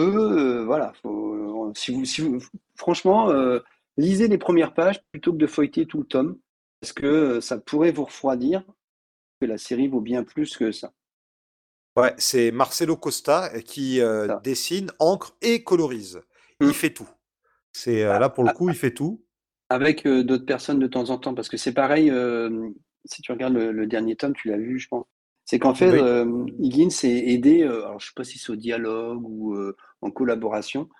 euh, voilà, faut, si vous, si vous, franchement, lisez les premières pages plutôt que de feuilleter tout le tome, parce que ça pourrait vous refroidir, que la série vaut bien plus que ça. Ouais, c'est Marcelo Costa euh, qui euh, dessine, encre et colorise. Il fait tout. C'est euh, Ah, là pour le ah, coup, il fait tout. Avec euh, d'autres personnes de temps en temps, parce que c'est pareil, euh, si tu regardes le, le dernier tome, tu l'as vu, je pense. C'est qu'en fait, euh, Higgins est aidé, alors je sais pas si c'est au dialogue ou en collaboration,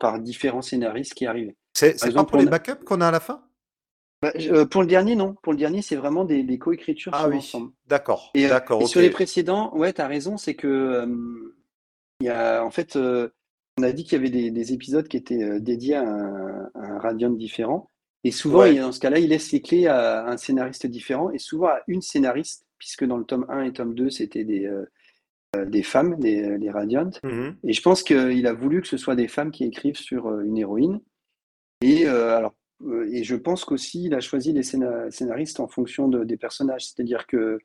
par différents scénaristes qui arrivent. C'est pas pour les backups qu'on a à la fin? Bah, Pour le dernier, non. Pour le dernier, c'est vraiment des, des co-écritures ah, oui. D'accord. Et, D'accord, sur les précédents, ouais, tu as raison, c'est que il y a, en fait, on a dit qu'il y avait des, épisodes qui étaient dédiés à un, à Radiant différent. Et souvent, dans ce cas-là, il laisse les clés à un scénariste différent et souvent à une scénariste puisque dans le tome 1 et tome 2, c'était des, euh, euh, des femmes, des, euh, les Radiantes. Mhm. Et je pense qu'il a voulu que ce soit des femmes qui écrivent sur une héroïne. Et, alors, et je pense qu'aussi, il a choisi les scénaristes en fonction de, des personnages. C'est-à-dire que,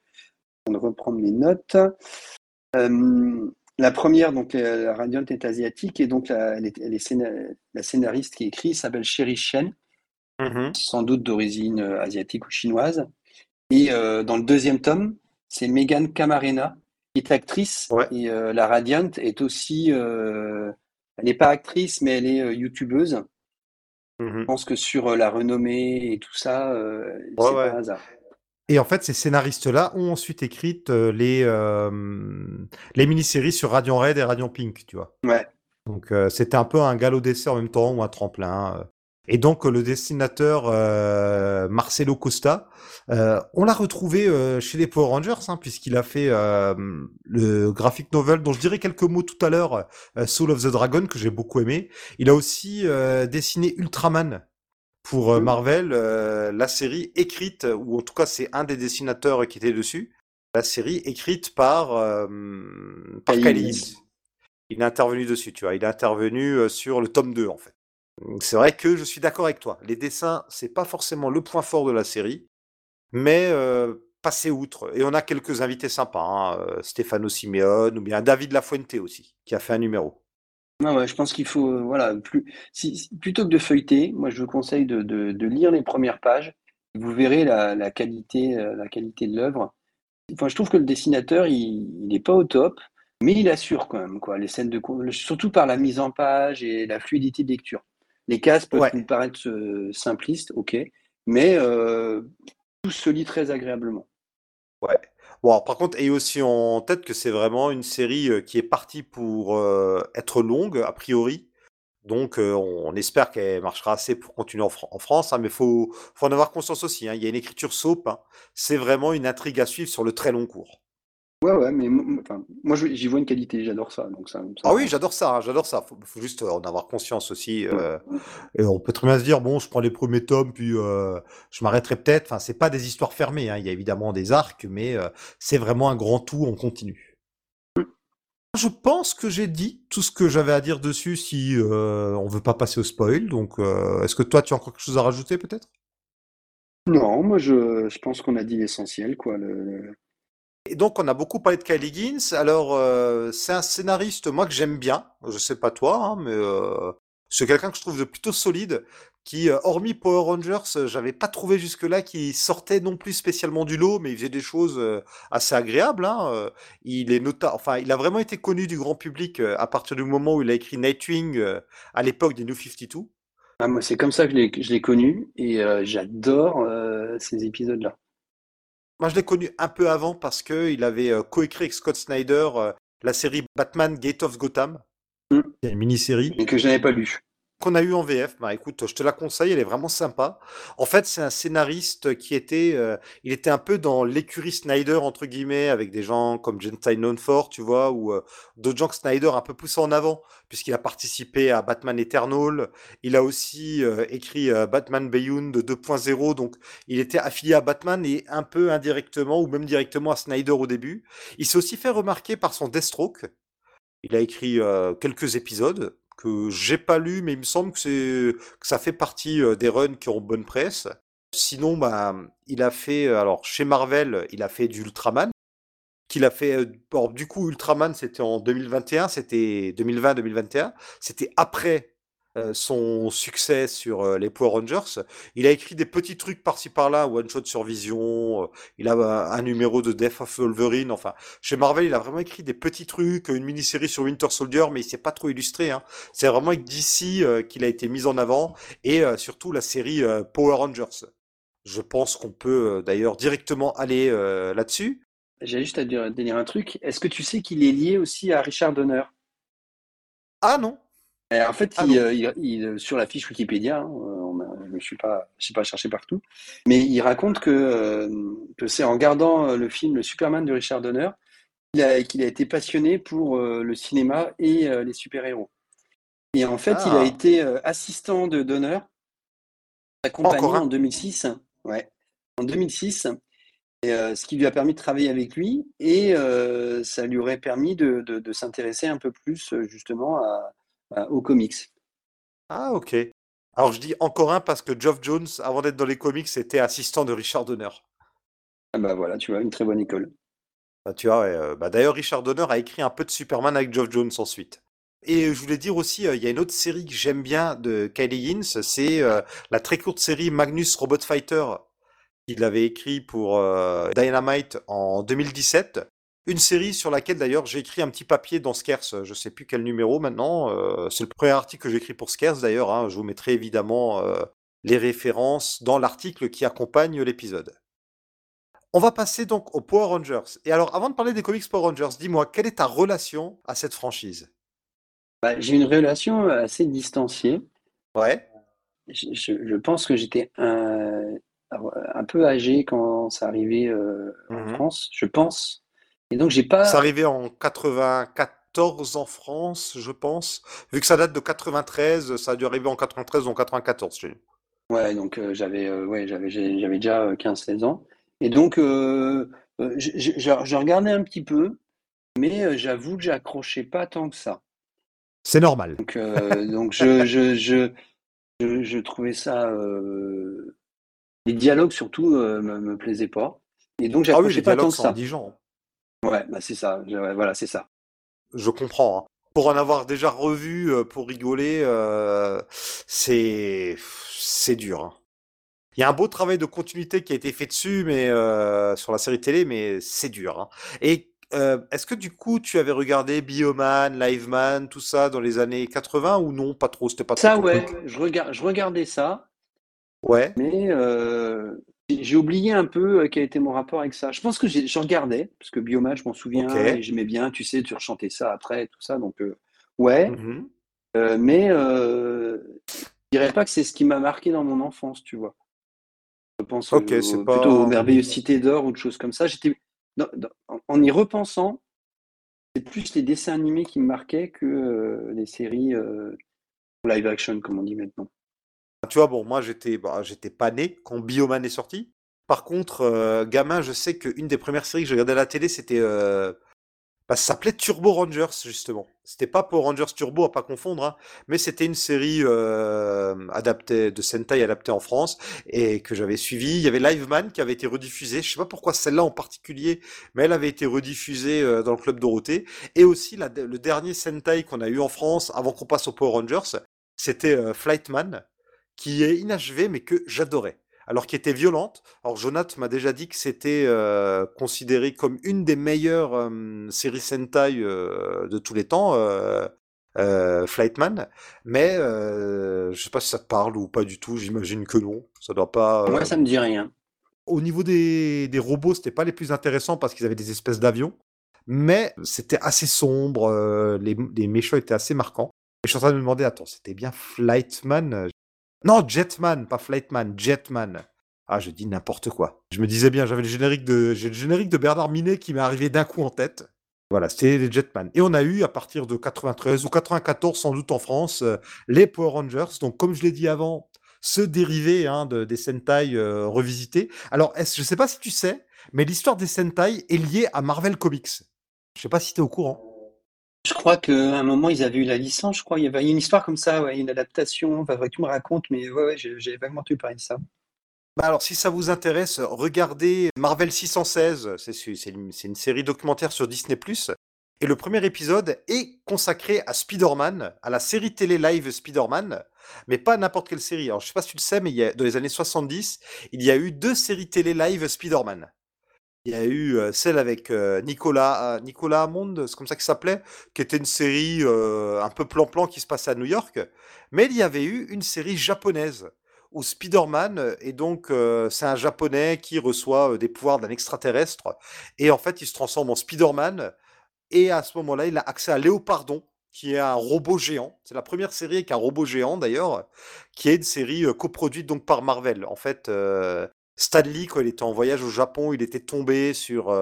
on va reprendre mes notes. la première, donc la Radiante est asiatique, et donc la, la scénariste qui écrit s'appelle Sherry Shen, mhm. sans doute d'origine asiatique ou chinoise. Et euh, dans le deuxième tome, c'est Megan Camarena, qui est actrice. Et euh, la Radiant est aussi. Euh, elle n'est pas actrice, mais elle est youtubeuse. Mm-hmm. Je pense que sur la renommée et tout ça, c'est pas un hasard. Et en fait, ces scénaristes-là ont ensuite écrit les, les mini-séries sur Radiant Red et Radiant Pink, tu vois. Ouais. Donc c'était un peu un galop d'essai en même temps ou un tremplin. Et donc le dessinateur euh, Marcelo Costa, euh, on l'a retrouvé euh, chez les Power Rangers, hein, puisqu'il a fait le graphic novel dont je dirais quelques mots tout à l'heure, Soul of the Dragon, que j'ai beaucoup aimé. Il a aussi dessiné Ultraman pour mmh. Marvel, la série écrite, ou en tout cas c'est un des dessinateurs qui était dessus, la série écrite par, par Kylie Il est intervenu dessus, tu vois. Il est intervenu sur le tome 2, en fait. C'est vrai que je suis d'accord avec toi. Les dessins, c'est pas forcément le point fort de la série, mais euh, passer outre. Et on a quelques invités sympas, hein, euh, Stefano Simeone ou bien David Lafuente aussi, qui a fait un numéro. Ah ouais, je pense qu'il faut, euh, voilà, plutôt que de feuilleter, moi je vous conseille de, lire les premières pages. Vous verrez la, la qualité, la qualité de l'œuvre. Enfin, je trouve que le dessinateur, il n'est pas au top, mais il assure quand même, quoi. Les scènes de, surtout par la mise en page et la fluidité de lecture. Les cases peuvent nous paraître euh, simplistes, ok, mais euh, tout se lit très agréablement. Ouais. Bon, par contre, ayez aussi en tête que c'est vraiment une série euh, qui est partie pour être longue, a priori. Donc, on, espère qu'elle marchera assez pour continuer en, France, hein, mais il faut, en avoir conscience aussi. Hein. Il y a une écriture soap. Hein. C'est vraiment une intrigue à suivre sur le très long cours. Ouais, ouais, mais moi j'y vois une qualité, j'adore ça. Donc ça, Ah oui, j'adore ça, hein, j'adore ça. Faut, faut juste euh, en avoir conscience aussi. Euh, et on peut très bien se dire, bon, je prends les premiers tomes, puis euh, je m'arrêterai peut-être. Enfin, c'est pas des histoires fermées. Hein. Il y a évidemment des arcs, mais c'est vraiment un grand tout en continu. Je pense que j'ai dit tout ce que j'avais à dire dessus. Si on veut pas passer au spoil, donc est-ce que toi tu as encore quelque chose à rajouter peut-être? Non, moi je, je pense qu'on a dit l'essentiel, quoi. Le, et donc, on a beaucoup parlé de Kylie Higgins. Alors, euh, c'est un scénariste, moi, que j'aime bien. Je sais pas toi, hein, mais euh, c'est quelqu'un que je trouve de plutôt solide, qui, euh, hormis Power Rangers, j'avais pas trouvé jusque-là qui sortait non plus spécialement du lot, mais il faisait des choses assez agréables. Hein. Il est nota... enfin, il a vraiment été connu du grand public à partir du moment où il a écrit Nightwing à l'époque des New 52. Ah, moi, c'est comme ça que je l'ai connu et j'adore ces épisodes-là. Moi, je l'ai connu un peu avant parce qu'il avait euh, coécrit avec Scott Snyder euh, la série Batman Gate of Gotham. Mm. une mini-série. Et que je n'avais pas lu qu'on a eu en VF. Bah écoute, je te la conseille, elle est vraiment sympa. En fait, c'est un scénariste qui était, euh, il était un peu dans l'écurie Snyder entre guillemets, avec des gens comme Jensen Ford, tu vois, ou euh, d'autres gens que Snyder un peu poussé en avant, puisqu'il a participé à Batman Eternal. Il a aussi euh, écrit Batman Beyond 2.0, donc il était affilié à Batman et un peu indirectement ou même directement à Snyder au début. Il s'est aussi fait remarquer par son Deathstroke. Il a écrit quelques épisodes que j'ai pas lu, mais il me semble que, c'est, que ça fait partie euh, des runs qui ont bonne presse. Sinon, bah, il a fait, euh, alors chez Marvel, il a fait du Ultraman, qu'il a fait, euh, du coup, Ultraman, c'était en 2021, c'était 2020-2021, c'était après son succès sur euh, les Power Rangers. Il a écrit des petits trucs par-ci par-là, one shot sur Vision. Euh, il a un numéro de Death of Wolverine. Enfin, chez Marvel, il a vraiment écrit des petits trucs, une mini-série sur Winter Soldier, mais il s'est pas trop illustré. Hein. C'est vraiment avec DC qu'il a été mis en avant et surtout la série Power Rangers. Je pense qu'on peut d'ailleurs directement aller là-dessus. j'ai juste à dire, dire un truc. Est-ce que tu sais qu'il est lié aussi à Richard Donner? Ah non En fait, Ah il, euh, il- il- sur la fiche Wikipédia, hein, euh, on a- je ne suis pas, je pas cherché partout, mais il raconte que, euh, que c'est en regardant euh, le film Le Superman de Richard Donner qu'il a, été passionné pour euh, le cinéma et euh, les super-héros. Et en fait, il a Ah. été euh, assistant de Donner, sa compagnie Encore en 2006. Ouais, en 2006. Et, euh, ce qui lui a permis de travailler avec lui et euh, ça lui aurait permis de, de- de s'intéresser un peu plus euh, justement à- aux comics. Ah ok. Alors je dis encore un parce que Geoff Jones, avant d'être dans les comics, était assistant de Richard Donner. Ah bah voilà, tu vois, une très bonne école. Bah, tu vois, ouais, euh, bah, d'ailleurs Richard Donner a écrit un peu de Superman avec Geoff Jones ensuite. Et je voulais dire aussi, euh, il y a une autre série que j'aime bien de Kylie Higgins, c'est euh, la très courte série Magnus Robot Fighter qu'il avait écrit pour euh, Dynamite en 2017. Une série sur laquelle d'ailleurs j'ai écrit un petit papier dans Scarce, je sais plus quel numéro maintenant. euh, c'est le premier article que j'ai écrit pour Scarce d'ailleurs. hein, je vous mettrai évidemment euh, les références dans l'article qui accompagne l'épisode. On va passer donc aux Power Rangers. Et alors, avant de parler des comics Power Rangers, dis-moi, quelle est ta relation à cette franchise? Bah, j'ai une relation assez distanciée. Ouais. Je, je- je pense que j'étais un, un peu âgé quand ça arrivait euh, en Mhm. France, je pense. Et donc j'ai pas. C'est arrivé en 94 en France, je pense. Vu que ça date de 93, ça a dû arriver en 93 ou en 94 chez nous. Ouais, donc euh, j'avais euh, ouais, j'avais j'avais déjà euh, 15-16 ans. Et donc euh, euh, je, regardais un petit peu, mais euh, j'avoue que j'accrochais pas tant que ça. C'est normal. Donc, euh, donc je, je, je, je, je trouvais ça. euh, les dialogues surtout euh, me, me plaisaient pas. Et donc Ah oui, j'accrochais les pas tant que ça. indigents. Ouais, bah c'est ça. Ouais, voilà, c'est ça. Je comprends. hein. Pour en avoir déjà revu, euh, pour rigoler, euh, c'est c'est dur. hein. Il y a un beau travail de continuité qui a été fait dessus, mais euh, sur la série télé, mais c'est dur. hein. Et euh, est-ce que du coup, tu avais regardé Bioman, Liveman, tout ça dans les années 80 ou non Pas trop, c'était pas trop Ça, ton ouais, je je regardais ça, Ouais. mais euh, j'ai oublié un peu euh, quel était mon rapport avec ça. Je pense que j'ai- je regardais, parce que Bioma, je m'en souviens, et j'aimais bien, tu sais, tu rechantais ça après, tout ça. Donc, euh, ouais, Mhm. euh, mais euh, je dirais pas que c'est ce qui m'a marqué dans mon enfance, tu vois. Je pense au- plutôt aux Merveilleuses Cités d'Or ou de choses comme ça. J'étais, en- y repensant, c'est plus les dessins animés qui me marquaient que les séries live action, comme on dit maintenant. Tu vois, bon, moi, j'étais bah, j'étais pas né quand Bioman est sorti. Par contre, euh, gamin, je sais qu'une des premières séries que j'ai regardées à la télé, c'était. euh, bah, ça s'appelait Turbo Rangers, justement. C'était pas Power Rangers Turbo, à pas confondre, hein, mais c'était une série euh, adaptée de Sentai adaptée en France et que j'avais suivie. Il y avait Liveman qui avait été rediffusée. Je sais pas pourquoi celle-là en particulier, mais elle avait été rediffusée dans le club Dorothée. Et aussi le dernier Sentai qu'on a eu en France avant qu'on passe aux Power Rangers, c'était euh, Flightman, qui est inachevé mais que j'adorais. Alors qui était violente. Alors Jonath m'a déjà dit que c'était euh, considéré comme une des meilleures euh, séries Sentai euh, de tous les temps, Flightman. Mais je sais pas si ça te parle ou pas du tout. J'imagine que non. Ça doit pas. Moi, ça me dit rien. Au niveau des, des robots, c'était pas les plus intéressants parce qu'ils avaient des espèces d'avions. Mais c'était assez sombre. euh, les, les méchants étaient assez marquants. Et je suis en train de me demander, attends, c'était bien Flightman Non, Jetman, pas Flightman, Jetman. Ah, je dis n'importe quoi. Je me disais bien, j'avais le générique de, Bernard Minet qui m'est arrivé d'un coup en tête. Voilà, c'était les Jetman. Et on a eu, à partir de 93 ou 94, sans doute en France, euh, les Power Rangers. Donc, comme je l'ai dit avant, ce dérivé hein, de, des Sentai euh, revisités. Alors, est-ce, je sais pas si tu sais, mais l'histoire des Sentai est liée à Marvel Comics. Je sais pas si tu es au courant. Je crois qu'à un moment, ils avaient eu la licence, je crois. Il y avait une histoire comme ça, une adaptation. Enfin, tu me racontes, mais ouais, j'ai vaguement entendu parler de ça. Bah alors, si ça vous intéresse, regardez Marvel 616. C'est c'est- c'est une, c'est une série documentaire sur Disney+. Et le premier épisode est consacré à Spider-Man, à la série télé live Spider-Man, mais pas n'importe quelle série. Alors, je sais pas si tu le sais, mais il y a, dans les années 70, il y a eu deux séries télé live Spider-Man. Il y a eu euh, celle avec euh, Nicolas, euh, Nicolas Hammond, c'est comme ça qu'il s'appelait, qui était une série un peu plan-plan qui se passait à New York. Mais il y avait eu une série japonaise où Spider-Man est donc c'est un japonais qui reçoit des pouvoirs d'un extraterrestre et en fait il se transforme en Spider-Man et à ce moment-là il a accès à Léopardon qui est un robot géant. C'est la première série avec un robot géant d'ailleurs, qui est une série coproduite donc par Marvel. En fait, Stanley, quand il était en voyage au Japon, il était tombé sur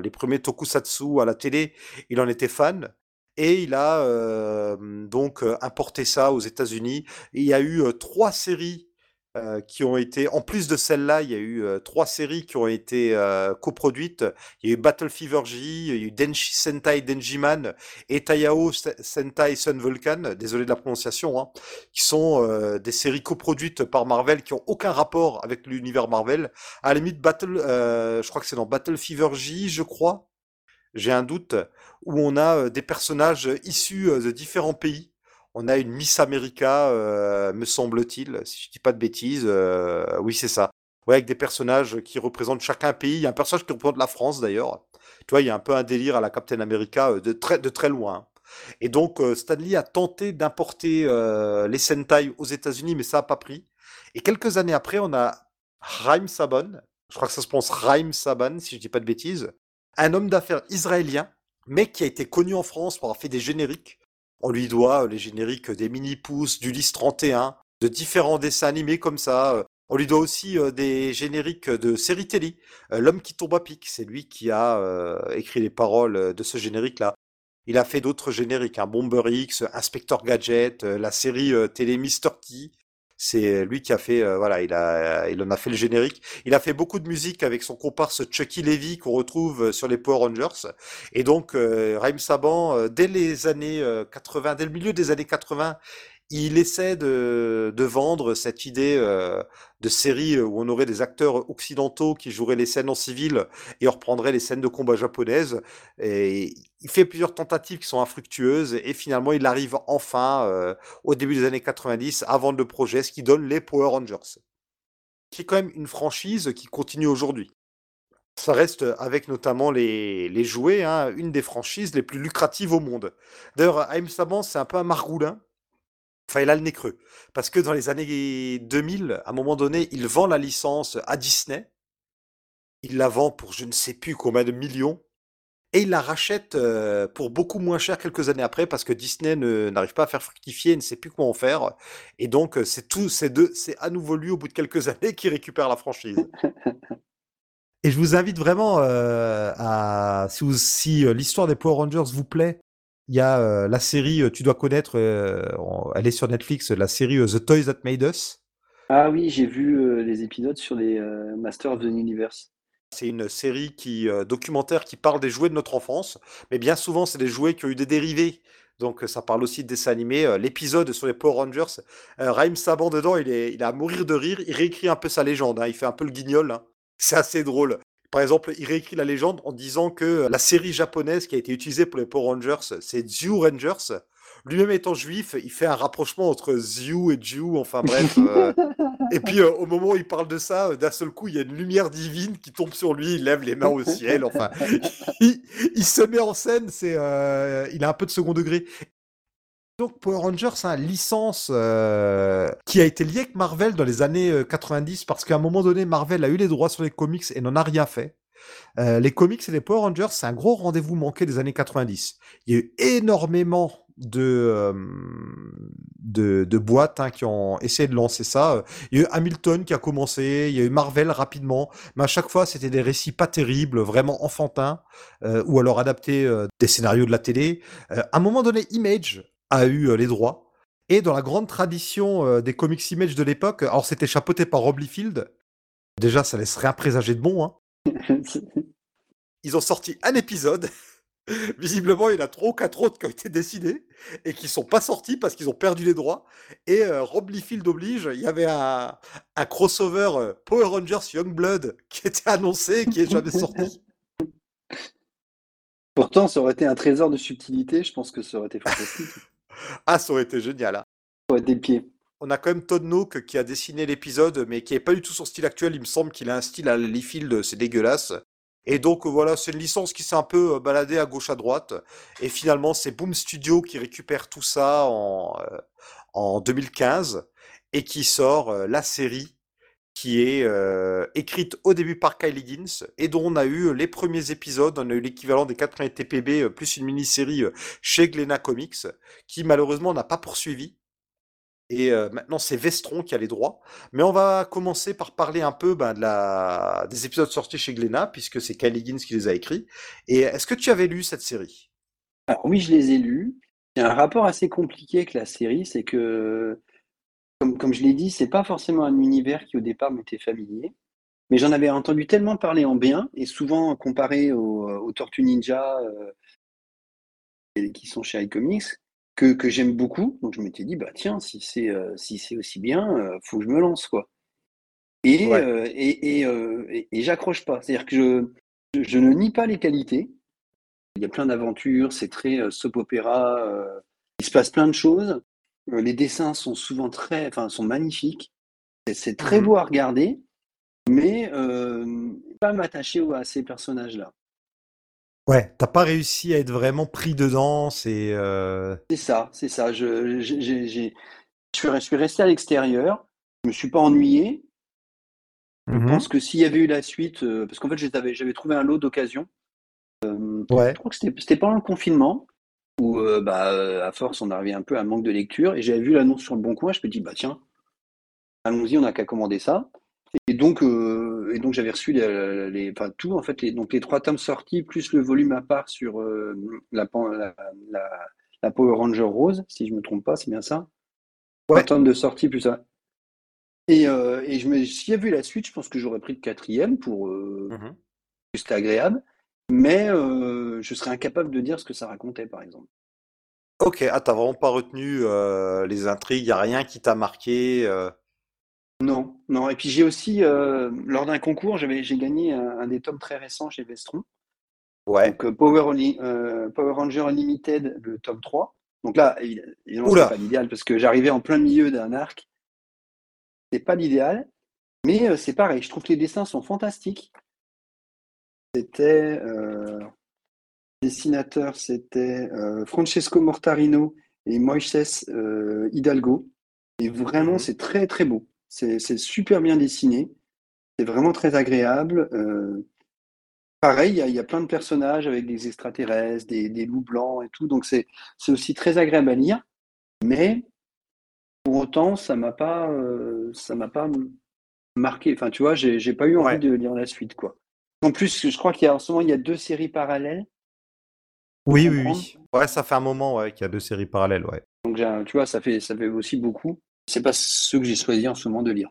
les premiers tokusatsu à la télé. Il en était fan. Et il a donc importé ça aux États-Unis. Il y a eu trois séries euh, qui ont été, en plus de celle-là, il y a eu euh, trois séries qui ont été euh, coproduites. Il y a eu Battle Fever J, il y a eu Denshi Sentai Denjiman et Tayao Sentai Sun Vulcan, désolé de la prononciation, hein, qui sont des séries coproduites par Marvel qui ont aucun rapport avec l'univers Marvel. À la limite, Battle, je crois que c'est dans Battle Fever J, je crois, j'ai un doute, où on a des personnages issus de différents pays on a une Miss America, euh, me semble-t-il, si je dis pas de bêtises. Euh, oui, c'est ça. Ouais, avec des personnages qui représentent chacun un pays. Il y a un personnage qui représente la France d'ailleurs. Tu vois, il y a un peu un délire à la Captain America euh, de très, de très loin. Et donc, Stanley a tenté d'importer les Sentai aux États-Unis, mais ça n'a pas pris. Et quelques années après, on a Raim Saban, je crois que ça se prononce Raim Saban, si je dis pas de bêtises, un homme d'affaires israélien, mais qui a été connu en France pour avoir fait des génériques on lui doit euh, les génériques des mini-pousses, du Lys 31, de différents dessins animés comme ça. Euh. On lui doit aussi euh, des génériques de séries télé. L'homme qui tombe à pic, c'est lui qui a écrit les paroles de ce générique-là. Il a fait d'autres génériques, un hein, Bomber X, Inspector Gadget, la série télé Mr. T. C'est lui qui a fait, voilà, il a, il en a fait le générique. Il a fait beaucoup de musique avec son comparse Chucky Levy qu'on retrouve sur les Power Rangers. Et donc, euh, Raim Saban, dès les années 80, dès le milieu des années 80, il essaie de, de vendre cette idée euh, de série où on aurait des acteurs occidentaux qui joueraient les scènes en civil et on reprendrait les scènes de combat japonaises. Et il fait plusieurs tentatives qui sont infructueuses et finalement il arrive enfin euh, au début des années 90 à vendre le projet, ce qui donne les Power Rangers. Qui est quand même une franchise qui continue aujourd'hui. Ça reste avec notamment les, jouets, hein, une des franchises les plus lucratives au monde. D'ailleurs, Aim Saban, c'est un peu un margoulin Enfin, il a le nez creux. Parce que dans les années 2000, à un moment donné, il vend la licence à Disney. Il la vend pour je ne sais plus combien de millions. Et il la rachète euh, pour beaucoup moins cher quelques années après parce que Disney n'arrive pas à faire fructifier, ne sait plus comment faire. Et donc, euh, c'est tout, c'est deux, c'est à nouveau lui au bout de quelques années qui récupère la franchise. Et je vous invite vraiment euh, à, si, si l'histoire des Power Rangers vous plaît, il y a euh, la série, euh, tu dois connaître, euh, elle est sur Netflix, la série The Toys That Made Us. Ah oui, j'ai vu les épisodes sur les Masters of the Universe. C'est une série qui documentaire qui parle des jouets de notre enfance, mais bien souvent c'est des jouets qui ont eu des dérivés. Donc ça parle aussi de dessins animés. L'épisode sur les Power Rangers, Raim Saban dedans, il est, il a à mourir de rire. Il réécrit un peu sa légende. Hein. Il fait un peu le guignol. Hein. C'est assez drôle. Par exemple, il réécrit la légende en disant que la série japonaise qui a été utilisée pour les Power Rangers, c'est Zyu Rangers. Lui-même étant juif, il fait un rapprochement entre Zyu et Jiu, enfin bref. Euh. et puis euh, au moment où il parle de ça, euh, d'un seul coup, il y a une lumière divine qui tombe sur lui, il lève les mains au ciel, enfin. il, se met en scène, c'est, il a un peu de second degré. Donc Power Rangers, c'est une licence euh, qui a été liée avec Marvel dans les années 90 euh, parce qu'à un moment donné, Marvel a eu les droits sur les comics et n'en a rien fait. Euh, les comics et les Power Rangers, c'est un gros rendez-vous manqué des années 90. Il y a eu énormément de, de, de, boîtes hein, qui ont essayé de lancer ça. Il y a eu Hamilton qui a commencé, il y a eu Marvel rapidement, mais à chaque fois c'était des récits pas terribles, vraiment enfantins, ou alors adaptés des scénarios de la télé. à un moment donné, Image a eu euh, les droits. Et dans la grande tradition euh, des comics image de l'époque, alors c'était chapeauté par Rob Liefeld. Déjà, ça laisse rien présager de bon. Hein. Ils ont sorti un épisode. Visiblement, il y en a trois ou quatre autres qui ont été décidés et qui sont pas sortis parce qu'ils ont perdu les droits. Et euh, Rob Liefeld oblige, il y avait un, un crossover Power Rangers Youngblood qui était annoncé et qui est jamais sorti. Pourtant, ça aurait été un trésor de subtilité. Je pense que ça aurait été fantastique. ah, ça aurait été génial. Hein. Ouais, des pieds. On a quand même Todd Nook qui a dessiné l'épisode, mais qui n'est pas du tout son style actuel. Il me semble qu'il a un style à Liefeld, c'est dégueulasse. Et donc voilà, c'est une licence qui s'est un peu euh, baladée à gauche à droite. Et finalement, c'est Boom Studio qui récupère tout ça en, euh, en 2015. et qui sort la série qui est écrite au début par Kylie Higgins et dont on a eu les premiers épisodes, on a eu l'équivalent des 4 premiers TPB plus une mini-série chez Glénat Comics qui malheureusement n'a pas poursuivi. Et maintenant c'est Vestron qui a les droits. Mais on va commencer par parler un peu ben, des épisodes sortis chez Glénat puisque c'est Kylie Higgins qui les a écrits. Et est-ce que tu avais lu cette série? Alors oui, je les ai lus. Il y a un rapport assez compliqué avec la série, c'est que comme, je l'ai dit, c'est pas forcément un univers qui au départ m'était familier. Mais j'en avais entendu tellement parler en bien, et souvent comparé aux, Tortues Ninja qui sont chez iComics, que, que j'aime beaucoup. Donc je m'étais dit, bah tiens, si c'est euh, si c'est aussi bien, euh, faut que je me lance. quoi. Et, et, et, et j'accroche pas. C'est-à-dire que je, je ne nie pas les qualités. Il y a plein d'aventures, c'est très soap opéra, il se passe plein de choses. Euh, les dessins sont souvent très, enfin, sont magnifiques. C'est très mmh beau à regarder, mais euh, pas m'attacher à ces personnages-là. Ouais, t'as pas réussi à être vraiment pris dedans, c'est. Euh... C'est ça, c'est ça. Je, j'ai, je, suis resté à l'extérieur, je me suis pas ennuyé. Je mmh pense que s'il y avait eu la suite, euh, parce qu'en fait j'avais, trouvé un lot d'occasion. Euh, ouais. Je crois que c'était, pendant le confinement où bah, à force, on arrivait un peu à un manque de lecture. Et j'avais vu l'annonce sur le bon coin, je me dis, bah tiens, allons-y, on n'a qu'à commander ça. Et donc, euh, et donc j'avais reçu les, les, enfin, tout, en fait, les, donc les trois tomes sortis, plus le volume à part sur euh, la, la, la, Power Ranger Rose, si je ne me trompe pas, c'est bien ça? Trois tomes de sortie, plus ça. Et, et je me, s'il y avait eu la suite, je pense que j'aurais pris le quatrième pour. Mmh C'était agréable mais euh, je serais incapable de dire ce que ça racontait, par exemple. Ok, ah, t'as vraiment pas retenu euh, les intrigues, y a rien qui t'a marqué euh? Non, non. Et puis j'ai aussi, lors d'un concours, j'avais, j'ai gagné un, des tomes très récents chez Vestron. Ouais. Donc Power, Power Ranger Unlimited, le tome 3. Donc là, évidemment, c'est pas l'idéal parce que j'arrivais en plein milieu d'un arc. C'est pas l'idéal, mais c'est pareil. Je trouve que les dessins sont fantastiques. C'était euh, dessinateur, c'était euh, Francesco Mortarino et Moises euh, Hidalgo. Et vraiment, mhm. c'est très très beau. C'est super bien dessiné. C'est vraiment très agréable. pareil, il y, a plein de personnages avec des extraterrestres, des, loups blancs et tout. Donc c'est aussi très agréable à lire. Mais pour autant, ça m'a pas, ça m'a pas marqué. Enfin, tu vois, j'ai pas eu envie de lire la suite, quoi. En plus, je crois qu'il y a en ce moment il y a deux séries parallèles. Oui, oui, oui. Ouais, ça fait un moment ouais, qu'il y a deux séries parallèles, ouais. Donc tu vois, ça fait ça fait aussi beaucoup. C'est pas ce que j'ai choisi en ce moment de lire.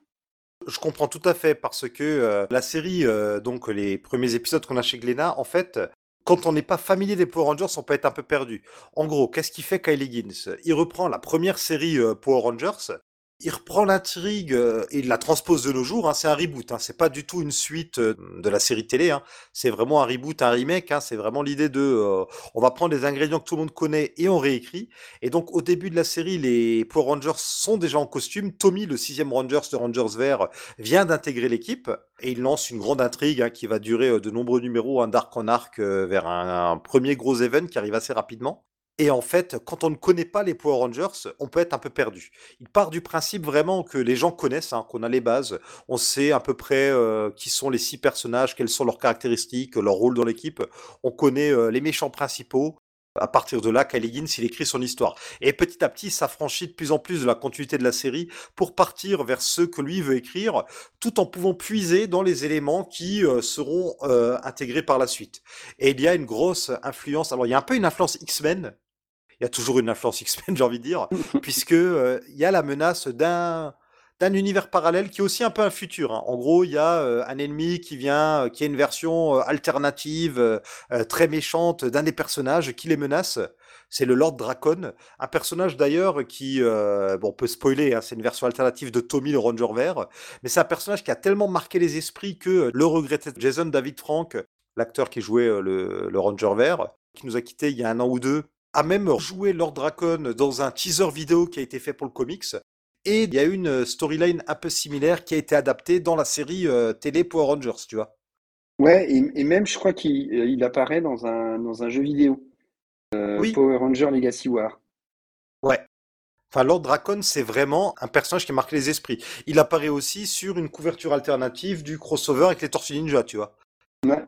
Je comprends tout à fait parce que euh, la série, euh, donc les premiers épisodes qu'on a chez Glénat, en fait, quand on n'est pas familier des Power Rangers, on peut être un peu perdu. En gros, qu'est-ce qu'il fait Kylie Higgins Il reprend la première série euh, Power Rangers il reprend l'intrigue euh, il la transpose de nos jours. Hein, c'est un reboot, hein, c'est pas du tout une suite euh, de la série télé. Hein, c'est vraiment un reboot, un remake. Hein, c'est vraiment l'idée de, euh, on va prendre des ingrédients que tout le monde connaît et on réécrit. Et donc au début de la série, les Power Rangers sont déjà en costume. Tommy, le sixième Rangers de Rangers Vert, vient d'intégrer l'équipe et il lance une grande intrigue hein, qui va durer de nombreux numéros, un d'arc en arc vers un, un premier gros event qui arrive assez rapidement. Et en fait, quand on ne connaît pas les Power Rangers, on peut être un peu perdu. Il part du principe vraiment que les gens connaissent, hein, qu'on a les bases, on sait à peu près euh, qui sont les six personnages, quelles sont leurs caractéristiques, leur rôle dans l'équipe. On connaît euh, les méchants principaux. À partir de là, Kylie Higgins, il écrit son histoire. Et petit à petit, s'affranchit de plus en plus de la continuité de la série pour partir vers ce que lui veut écrire, tout en pouvant puiser dans les éléments qui euh, seront intégrés par la suite. Et il y a une grosse influence. Alors, il y a un peu une influence X-Men il y a toujours une influence X-Men, j'ai envie de dire, puisque euh, il y a la menace d'un d'un univers parallèle qui est aussi un peu un futur. Hein. En gros, il y a euh, un ennemi qui vient, euh, qui est une version alternative, très méchante d'un des personnages qui les menace. C'est le Lord Dracon, un personnage d'ailleurs qui, bon, on peut spoiler, hein, c'est une version alternative de Tommy le Ranger Vert, mais c'est un personnage qui a tellement marqué les esprits que le regretté Jason David Frank, l'acteur qui jouait le, le Ranger Vert, qui nous a quitté il y a un an ou deux, a même joué Lord Dracon dans un teaser vidéo qui a été fait pour le comics. Et il y a une storyline un peu similaire qui a été adaptée dans la série euh, télé Power Rangers, tu vois. Ouais, et, même je crois qu'il euh, apparaît dans un, dans un jeu vidéo. Euh, Power Ranger Legacy War. Ouais. Enfin, Lord Dracon, c'est vraiment un personnage qui marque les esprits. Il apparaît aussi sur une couverture alternative du crossover avec les Tortues Ninja, tu vois. Ouais.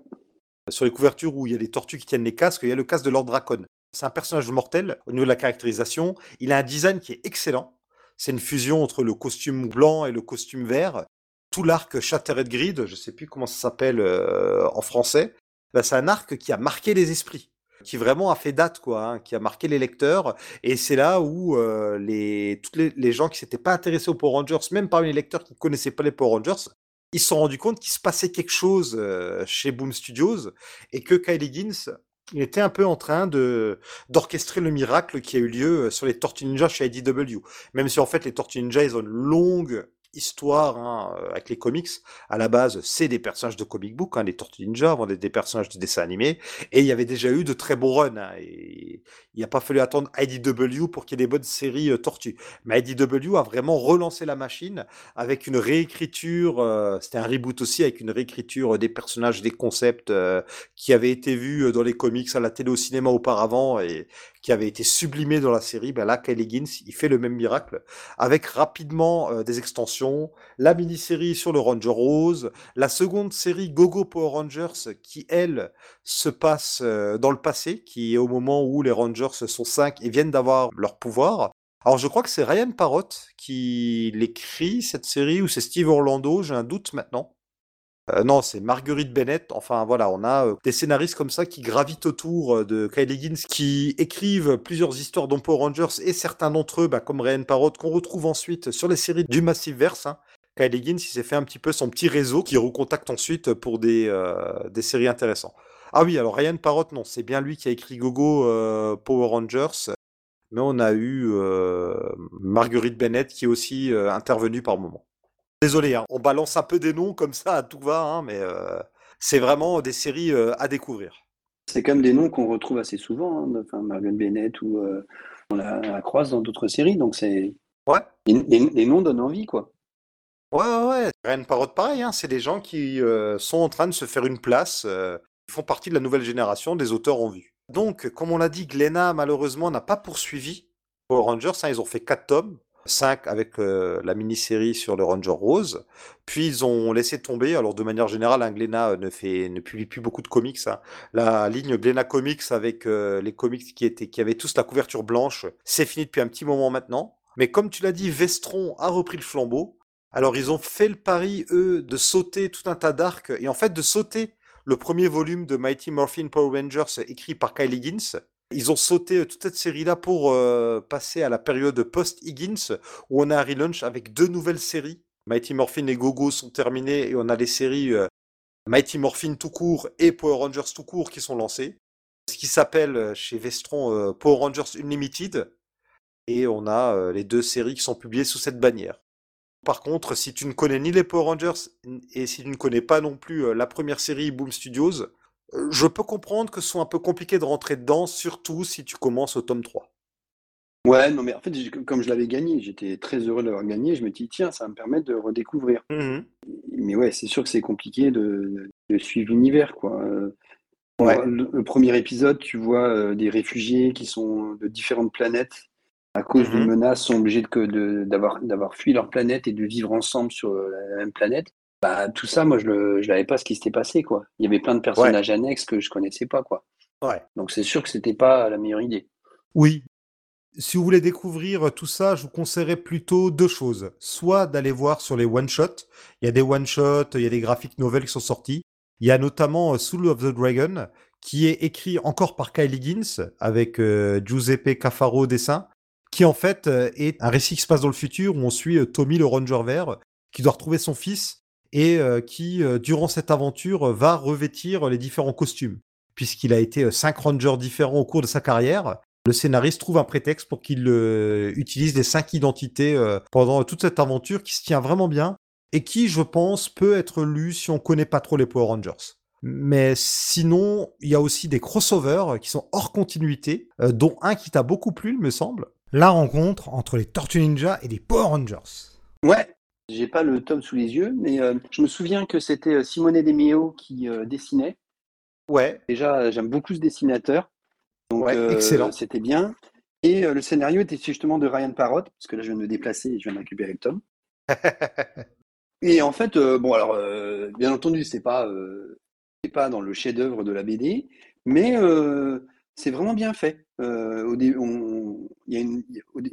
Sur les couvertures où il y a des tortues qui tiennent les casques, il y a le casque de Lord Dracon. C'est un personnage mortel au niveau de la caractérisation. Il a un design qui est excellent. C'est une fusion entre le costume blanc et le costume vert. Tout l'arc Shattered Grid, je ne sais plus comment ça s'appelle euh, en français, bah, c'est un arc qui a marqué les esprits qui vraiment a fait date, quoi, hein, qui a marqué les lecteurs. Et c'est là où euh, les, les, gens qui s'étaient pas intéressés aux Power Rangers, même parmi les lecteurs qui connaissaient pas les Power Rangers, ils se sont rendus compte qu'il se passait quelque chose euh, chez Boom Studios et que Kyle Higgins il était un peu en train de d'orchestrer le miracle qui a eu lieu euh, sur les Tortues Ninja chez IDW. Même si en fait les Tortues Ninja ils ont une longue histoire hein, euh, avec les comics. À la base, c'est des personnages de comic book, hein, les Tortues Ninja, avant des, personnages de dessin animé. Et il y avait déjà eu de très bons runs. Hein, et il n'a pas fallu attendre IDW pour qu'il y ait des bonnes séries euh, Tortues. Mais IDW a vraiment relancé la machine avec une réécriture. Euh, c'était un reboot aussi avec une réécriture des personnages, des concepts qui avaient été vus dans les comics, à la télé, au cinéma auparavant et qui avait été sublimé dans la série, ben là, Kyle Higgins, il fait le même miracle, avec rapidement euh, des extensions, la mini-série sur le Ranger Rose, la seconde série Gogo Power Rangers, qui, elle, se passe euh, dans le passé, qui est au moment où les Rangers sont cinq et viennent d'avoir leur pouvoir. Alors je crois que c'est Ryan Parrott qui l'écrit, cette série, ou c'est Steve Orlando, j'ai un doute maintenant. Euh, non, c'est Marguerite Bennett. Enfin voilà, on a euh, des scénaristes comme ça qui gravitent autour euh, de Kyle Higgins, qui écrivent plusieurs histoires dans Power Rangers et certains d'entre eux, bah, comme Ryan Parrott, qu'on retrouve ensuite sur les séries du Massiveverse. Hein. Kyle Higgins, il s'est fait un petit peu son petit réseau qui recontacte ensuite pour des, des séries intéressantes. Ah oui, alors Ryan Parrott, non, c'est bien lui qui a écrit Gogo Power Rangers, mais on a eu Marguerite Bennett qui est aussi intervenue par moment. Désolé, hein, on balance un peu des noms comme ça à tout va, hein, mais euh, c'est vraiment des séries euh, à découvrir. C'est même des noms qu'on retrouve assez souvent, hein, enfin, Margaret Bennett ou euh, on la, croise dans d'autres séries, donc c'est. Ouais. Les, noms donnent envie, quoi. Ouais, ouais, ouais. Rien de pareil, hein. c'est des gens qui sont en train de se faire une place, ils font partie de la nouvelle génération des auteurs en vue. Donc, comme on l'a dit, Glenna, malheureusement, n'a pas poursuivi Power Rangers, ils ont fait 4 tomes. 5 avec euh, la mini-série sur le Ranger Rose. Puis ils ont laissé tomber. Alors de manière générale, un Glénat euh, ne fait ne publie plus beaucoup de comics. Hein. La ligne Glénat Comics avec euh, les comics qui étaient qui avaient tous la couverture blanche, c'est fini depuis un petit moment maintenant. Mais comme tu l'as dit, Vestron a repris le flambeau. Alors ils ont fait le pari eux de sauter tout un tas d'arcs et en fait de sauter le premier volume de Mighty Morphin Power Rangers écrit par Kyle Higgins ils ont sauté euh, toute cette série-là pour euh, passer à la période post-Higgins, où on a un relaunch avec deux nouvelles séries. Mighty Morphin et Gogo sont terminés et on a les séries euh, Mighty Morphin tout court et Power Rangers tout court qui sont lancées. Ce qui s'appelle chez Vestron Power Rangers Unlimited. Et on a les deux séries qui sont publiées sous cette bannière. Par contre, si tu ne connais ni les Power Rangers et si tu ne connais pas non plus la première série Boom Studios, je peux comprendre que ce soit un peu compliqué de rentrer dedans, surtout si tu commences au tome 3. Ouais, non, mais en fait, comme je l'avais gagné, j'étais très heureux d'avoir gagné. Je me dis, tiens, ça va me permet de redécouvrir. Mmh mais ouais, c'est sûr que c'est compliqué de, suivre l'univers, quoi. Euh, le, premier épisode, tu vois euh, des réfugiés qui sont de différentes planètes à cause d'une mmh menace sont obligés d'avoir de, fui leur planète et de vivre ensemble sur la même planète. Bah, tout ça, moi, je ne l'avais pas ce qui s'était passé, quoi. Il y avait plein de personnages annexes que je connaissais pas, quoi. Ouais. Donc c'est sûr que c'était pas la meilleure idée. Oui. Si vous voulez découvrir tout ça, je vous conseillerais plutôt deux choses. Soit d'aller voir sur les one-shots. Il y a des one-shots, il y a des graphiques nouvelles qui sont sortis. Il y a notamment euh, Soul of the Dragon, qui est écrit encore par Kylie Higgins, avec euh, Giuseppe Cafaro au dessin, qui en fait euh, est un récit qui se passe dans le futur où on suit Tommy le Ranger Vert, qui doit retrouver son fils et euh, qui, euh, durant cette aventure, va revêtir les différents costumes. Puisqu'il a été euh, cinq rangers différents au cours de sa carrière, le scénariste trouve un prétexte pour qu'il utilise les cinq identités pendant toute cette aventure qui se tient vraiment bien et qui, je pense, peut être lu si on connaît pas trop les Power Rangers. Mais sinon, il y a aussi des crossovers qui sont hors continuité, dont un qui t'a beaucoup plu, il me semble. La rencontre entre les Tortues Ninja et les Power Rangers. Ouais, j'ai pas le tome sous les yeux, mais euh, je me souviens que c'était euh, Simone Demio qui euh, dessinait. Ouais. Déjà, j'aime beaucoup ce dessinateur. Donc, ouais, excellent. C'était bien. Et le scénario était justement de Ryan Parrott, parce que là je viens de me déplacer et je viens de récupérer le tome. et en fait, bon alors, bien entendu, c'est pas, pas dans le chef-d'œuvre de la BD, mais c'est vraiment bien fait.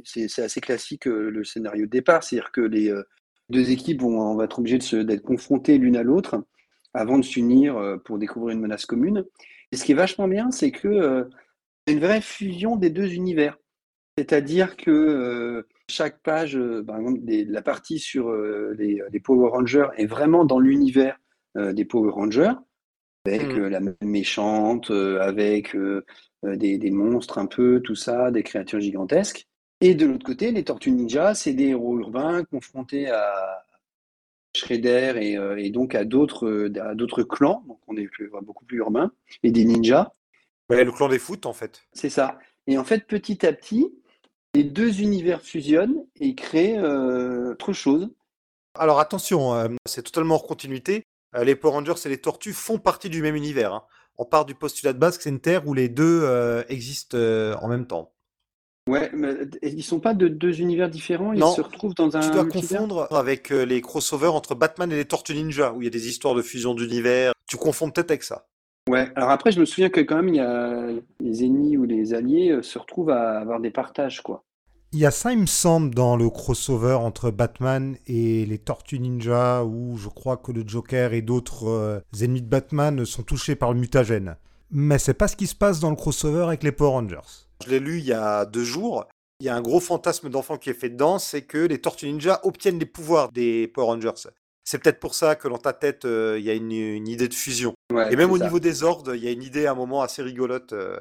c'est assez classique le scénario de départ, c'est-à-dire que les deux équipes vont, être obligées d'être confrontées l'une à l'autre avant de s'unir pour découvrir une menace commune. Et ce qui est vachement bien, c'est que une vraie fusion des deux univers. C'est-à-dire que chaque page, par exemple, la partie sur les, Power Rangers est vraiment dans l'univers des Power Rangers, avec mmh. la méchante, avec des, des, monstres un peu, tout ça, des créatures gigantesques. Et de l'autre côté, les Tortues Ninja, c'est des héros urbains confrontés à Shredder et, et donc à d'autres clans, donc on est beaucoup plus urbain, et des ninjas. Ouais, le clan des foot, en fait. C'est ça. Et en fait, petit à petit, les deux univers fusionnent et créent euh, autre chose. Alors attention, euh, c'est totalement hors continuité. Euh, les Power Rangers et les Tortues font partie du même univers. Hein. On part du postulat de base que c'est une Terre où les deux existent en même temps. Ouais, mais ils sont pas de deux univers différents, ils se retrouvent dans un. Tu dois confondre avec les crossovers entre Batman et les Tortues Ninja, où il y a des histoires de fusion d'univers. Tu confonds peut-être avec ça. Ouais, alors après, je me souviens que quand même, il y a les ennemis ou les alliés euh, se retrouvent à avoir des partages, quoi. Il y a ça, il me semble, dans le crossover entre Batman et les Tortues Ninja, où je crois que le Joker et d'autres euh, ennemis de Batman sont touchés par le mutagène. Mais c'est pas ce qui se passe dans le crossover avec les Power Rangers. Je l'ai lu il y a deux jours. Il y a un gros fantasme d'enfant qui est fait dedans, c'est que les Tortues Ninja obtiennent les pouvoirs des Power Rangers. C'est peut-être pour ça que dans ta tête, euh, il y a une, idée de fusion. et même au niveau des ordres, il y a une idée à un moment assez rigolote. Euh.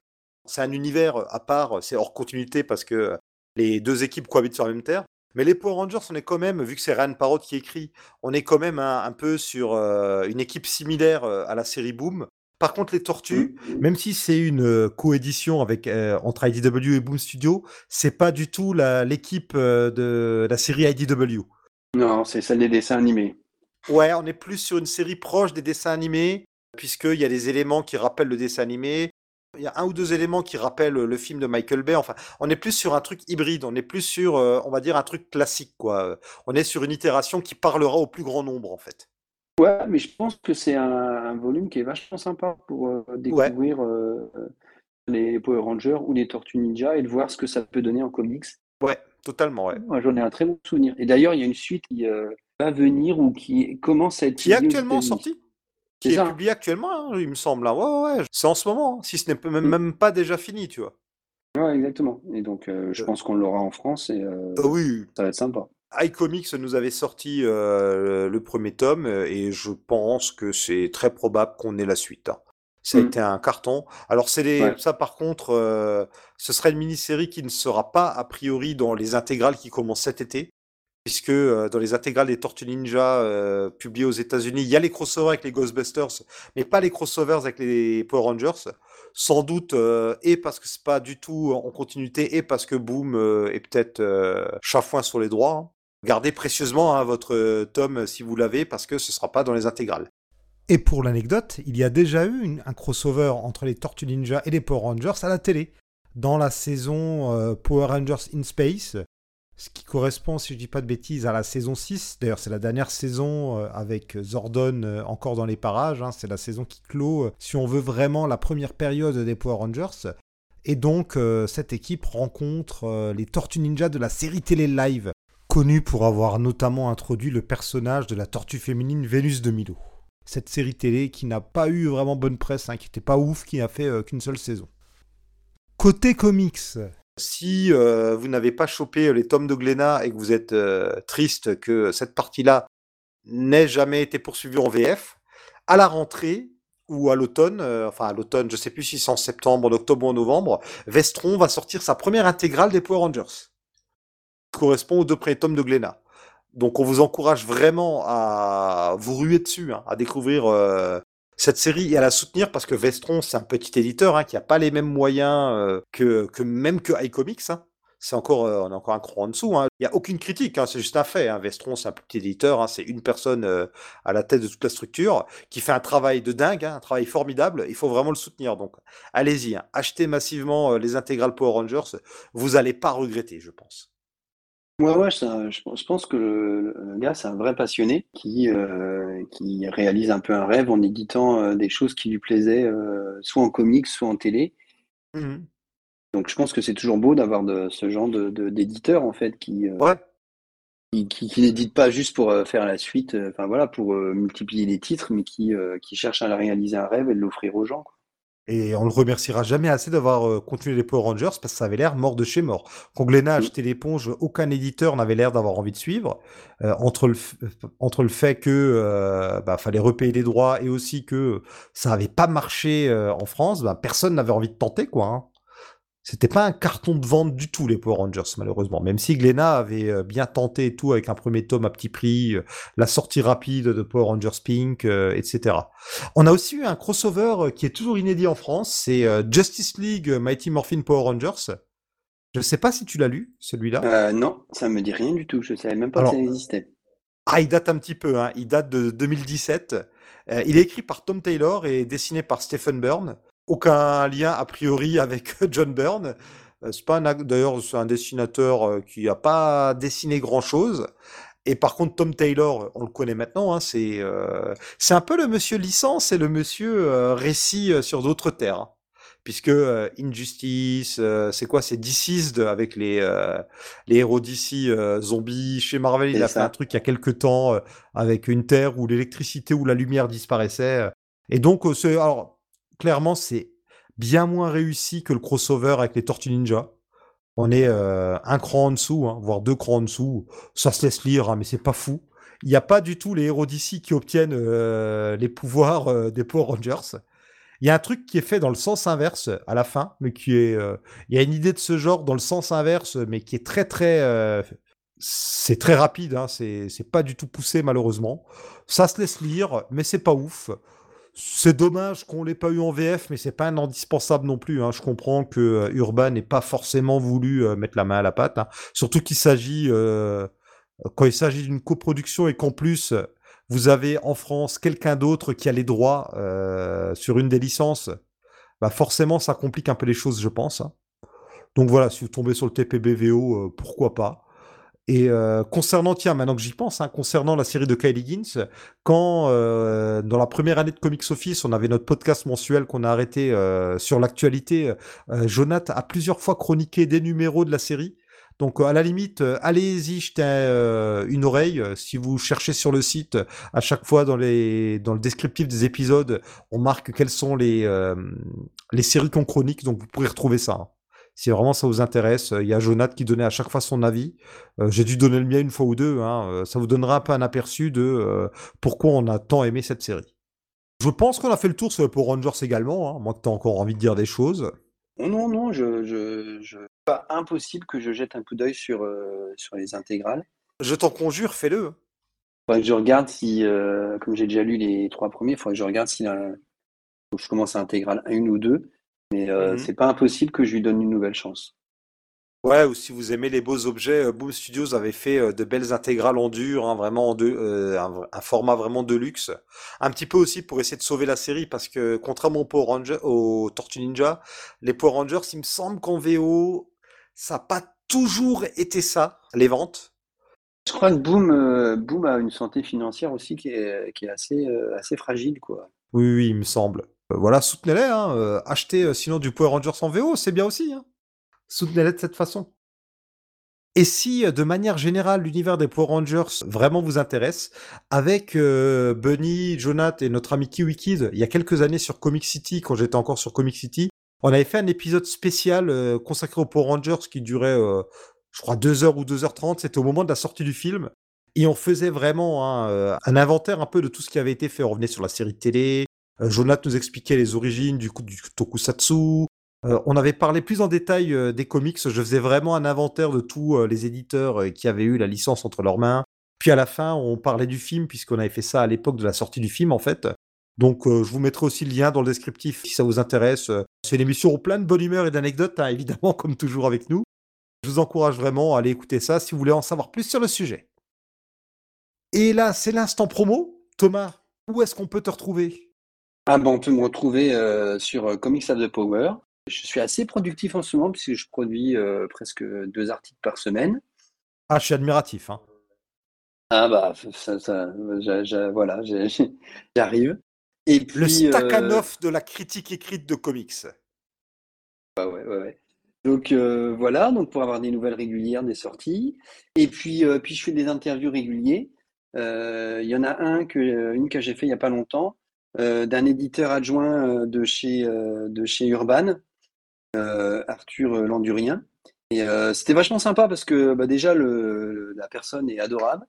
c'est un univers à part, c'est hors continuité parce que les deux équipes cohabitent sur la même terre. Mais les Power Rangers, on est quand même, vu que c'est Ryan Parrott qui écrit, on est quand même un, peu sur euh, une équipe similaire à la série Boom. Par contre, les Tortues, mmh. même si c'est une coédition avec entre IDW et Boom Studio, c'est pas du tout l'équipe de la série IDW. Non, c'est celle des dessins animés. Ouais, on est plus sur une série proche des dessins animés, puisqu'il y a des éléments qui rappellent le dessin animé. Il y a un ou deux éléments qui rappellent le film de Michael Bay. Enfin, on est plus sur un truc hybride. On est plus sur, euh, on va dire, un truc classique, quoi. On est sur une itération qui parlera au plus grand nombre, en fait. Ouais, mais je pense que c'est un, volume qui est vachement sympa pour euh, découvrir euh, les Power Rangers ou les Tortues Ninja et de voir ce que ça peut donner en comics. Ouais, totalement, ouais. J'en ai un très bon souvenir. Et d'ailleurs, il y a une suite qui, venir ou qui commence à être. Qui est actuellement sorti Qui est, publié actuellement, hein, il me semble. Hein. Ouais, ouais, c'est en ce moment, hein, si ce n'est même, mm. même pas déjà fini, tu vois. Ouais, exactement. Et donc, euh, je euh. pense qu'on l'aura en France et euh, ah oui. ça va être sympa. iComics nous avait sorti le premier tome et je pense que c'est très probable qu'on ait la suite. Ça a mm. été un carton. Alors c'est ça par contre, ce serait une mini-série qui ne sera pas a priori dans les intégrales qui commencent cet été puisque euh, dans les intégrales des Tortues Ninja euh, publiées aux États-Unis, il y a les crossovers avec les Ghostbusters, mais pas les crossovers avec les Power Rangers. Sans doute, euh, et parce que c'est pas du tout en continuité, et parce que Boom est peut-être chafouin sur les droits. Hein. Gardez précieusement hein, votre tome si vous l'avez, parce que ce sera pas dans les intégrales. Et pour l'anecdote, il y a déjà eu un crossover entre les Tortues Ninja et les Power Rangers à la télé. Dans la saison Power Rangers in Space, ce qui correspond, si je dis pas de bêtises, à la saison 6. D'ailleurs, c'est la dernière saison euh, avec Zordon euh, encore dans les parages. Hein. C'est la saison qui clôt, euh, si on veut vraiment, la première période des Power Rangers. Et donc, cette équipe rencontre les Tortues Ninja de la série télé live, connue pour avoir notamment introduit le personnage de la tortue féminine Vénus de Milo. Cette série télé qui n'a pas eu vraiment bonne presse, hein, qui n'était pas ouf, qui n'a fait qu'une seule saison. Côté comics, si euh, vous n'avez pas chopé les tomes de Glénat et que vous êtes euh, triste que cette partie-là n'ait jamais été poursuivie en VF, à la rentrée ou à l'automne, euh, enfin à l'automne, je sais plus si c'est en septembre, en octobre ou en novembre, Vestron va sortir sa première intégrale des Power Rangers. Correspond aux deux premiers tomes de Glénat. Donc on vous encourage vraiment à vous ruer dessus, hein, à découvrir cette série et à la soutenir parce que Vestron, c'est un petit éditeur hein, qui n'a pas les mêmes moyens euh, que, même que iComics. Hein. c'est encore, euh, on encore un cran en dessous. Il n'y a aucune critique, c'est juste un fait. Vestron, c'est un petit éditeur, c'est une personne euh, à la tête de toute la structure qui fait un travail de dingue, un travail formidable. Il faut vraiment le soutenir. Donc, allez-y, achetez massivement euh, les intégrales Power Rangers. Vous n'allez pas regretter, je pense. Ouais, ouais, je, pense que le, gars, c'est un vrai passionné qui, qui réalise un peu un rêve en éditant des choses qui lui plaisaient, soit en comics, soit en télé. Mmh donc je pense que c'est toujours beau d'avoir de, ce genre de, d'éditeur en fait qui, euh, qui, qui, n'édite pas juste pour euh, faire la suite, euh, enfin voilà, pour multiplier les titres, mais qui, qui cherche à réaliser un rêve et de l'offrir aux gens. Et on le remerciera jamais assez d'avoir continué les Power Rangers parce que ça avait l'air mort de chez mort. Quand Glenna a mm. acheté l'éponge, aucun éditeur n'avait l'air d'avoir envie de suivre. entre, le entre le fait que bah, fallait repayer les droits et aussi que ça n'avait pas marché en France, bah, personne n'avait envie de tenter quoi. Hein. C'était pas un carton de vente du tout, les Power Rangers, malheureusement. Même si Glenna avait euh, bien tenté et tout avec un premier tome à petit prix, euh, la sortie rapide de Power Rangers Pink, euh, etc. On a aussi eu un crossover qui est toujours inédit en France, c'est Justice League Mighty Morphin Power Rangers. Je ne sais pas si tu l'as lu, celui-là. non, ça me dit rien du tout. Je savais même pas que ça existait. Ah, il date un petit peu. Hein. Il date de 2017. il est écrit par Tom Taylor et dessiné par Stephen Byrne aucun lien a priori avec John Byrne. Euh, c'est pas d'ailleurs c'est un dessinateur euh, qui a pas dessiné grand chose. Et par contre Tom Taylor, on le connaît maintenant, hein, c'est euh, c'est un peu le monsieur licence et le monsieur récit sur d'autres terres. Hein. Puisque Injustice, c'est quoi C'est Deceased avec les les héros d'ici zombies chez Marvel. Il a fait un truc il y a quelques temps avec une terre où l'électricité ou la lumière disparaissait. Et donc c'est alors clairement, c'est bien moins réussi que le crossover avec les Tortues Ninja. On est euh, un cran en dessous, hein, voire deux crans en dessous. Ça se laisse lire, hein, mais c'est pas fou. Il n'y a pas du tout les héros d'ici qui obtiennent euh, les pouvoirs euh, des Power Rangers. Il y a un truc qui est fait dans le sens inverse à la fin, mais qui est. Il y a une idée de ce genre dans le sens inverse, mais qui est très très. c'est très rapide, hein, c'est pas du tout poussé malheureusement. Ça se laisse lire, mais c'est pas ouf. C'est dommage qu'on l'ait pas eu en VF, mais c'est pas un indispensable non plus. Hein. Je comprends que euh, Urban n'ait pas forcément voulu euh, mettre la main à la pâte, hein. surtout qu'il s'agit euh, quand il s'agit d'une coproduction et qu'en plus vous avez en France quelqu'un d'autre qui a les droits sur une des licences, bah forcément ça complique un peu les choses, je pense. Hein. Donc voilà, si vous tombez sur le TPBVO, pourquoi pas. Et euh, concernant, tiens, maintenant que j'y pense, hein, concernant la série de Kylie Higgins, quand euh, dans la première année de Comics Office, on avait notre podcast mensuel qu'on a arrêté euh, sur l'actualité, Jonathan a plusieurs fois chroniqué des numéros de la série. Donc à la limite, allez-y, jetez une oreille. Si vous cherchez sur le site, à chaque fois dans les dans le descriptif des épisodes, on marque quelles sont les les séries qu'on chronique, donc vous pourrez retrouver ça. Hein si vraiment ça vous intéresse. Il y a Jonathan qui donnait à chaque fois son avis. Euh, j'ai dû donner le mien une fois ou deux. Hein. Euh, ça vous donnera un peu un aperçu de euh, pourquoi on a tant aimé cette série. Je pense qu'on a fait le tour sur les Power Rangers également, hein, moi que tu as encore envie de dire des choses. Non, non, je, je, pas impossible que je jette un coup d'œil sur, sur les intégrales. Je t'en conjure, fais-le. Il faudrait que je regarde si, comme j'ai déjà lu les trois premiers, il faudrait que je regarde si je commence à intégral une ou deux. Mais euh, mmh c'est pas impossible que je lui donne une nouvelle chance. Ouais, ou si vous aimez les beaux objets, euh, Boom Studios avait fait euh, de belles intégrales en dur, hein, vraiment en deux, un, format vraiment de luxe. Un petit peu aussi pour essayer de sauver la série, parce que contrairement aux Power Rangers, aux Tortue Ninja, les Power Rangers, il me semble qu'en VO, ça n'a pas toujours été ça, les ventes. Je crois que Boom, Boom a une santé financière aussi qui est, qui est assez, assez fragile, quoi. Oui, oui, il me semble. Euh, voilà, soutenez-les. Hein, euh, achetez euh, sinon du Power Rangers en VO, c'est bien aussi. Hein. Soutenez-les de cette façon. Et si, de manière générale, l'univers des Power Rangers vraiment vous intéresse, avec Bunny, Jonath et notre ami Kiwi il y a quelques années sur Comic City, quand j'étais encore sur Comic City, on avait fait un épisode spécial consacré aux Power Rangers qui durait, je crois, 2h ou 2h30. C'était au moment de la sortie du film. Et on faisait vraiment un inventaire un peu de tout ce qui avait été fait. On revenait sur la série télé, Jonathan nous expliquait les origines du, du tokusatsu. Euh, on avait parlé plus en détail euh, des comics. Je faisais vraiment un inventaire de tous les éditeurs qui avaient eu la licence entre leurs mains. Puis à la fin, on parlait du film, puisqu'on avait fait ça à l'époque de la sortie du film, en fait. Donc, je vous mettrai aussi le lien dans le descriptif si ça vous intéresse. C'est une émission plein de bonne humeur et d'anecdotes, hein, évidemment, comme toujours avec nous. Je vous encourage vraiment à aller écouter ça si vous voulez en savoir plus sur le sujet. Et là, c'est l'instant promo. Thomas, où est-ce qu'on peut te retrouver? Ah ben, on peut me retrouver euh, sur euh, Comics of the Power. Je suis assez productif en ce moment puisque je produis euh, presque deux articles par semaine. Ah, je suis admiratif. Hein. Ah bah, ça, ça, voilà, j'arrive. Et puis, le Stakhanov de la critique écrite de comics. Ah ouais, ouais, ouais. Donc voilà, donc pour avoir des nouvelles régulières, des sorties. Et puis, puis je fais des interviews réguliers. Il y en a un que, une que j'ai fait il n'y a pas longtemps, d'un éditeur adjoint de chez, de chez Urban, Arthur Landurien. Et c'était vachement sympa parce que bah, déjà, la personne est adorable.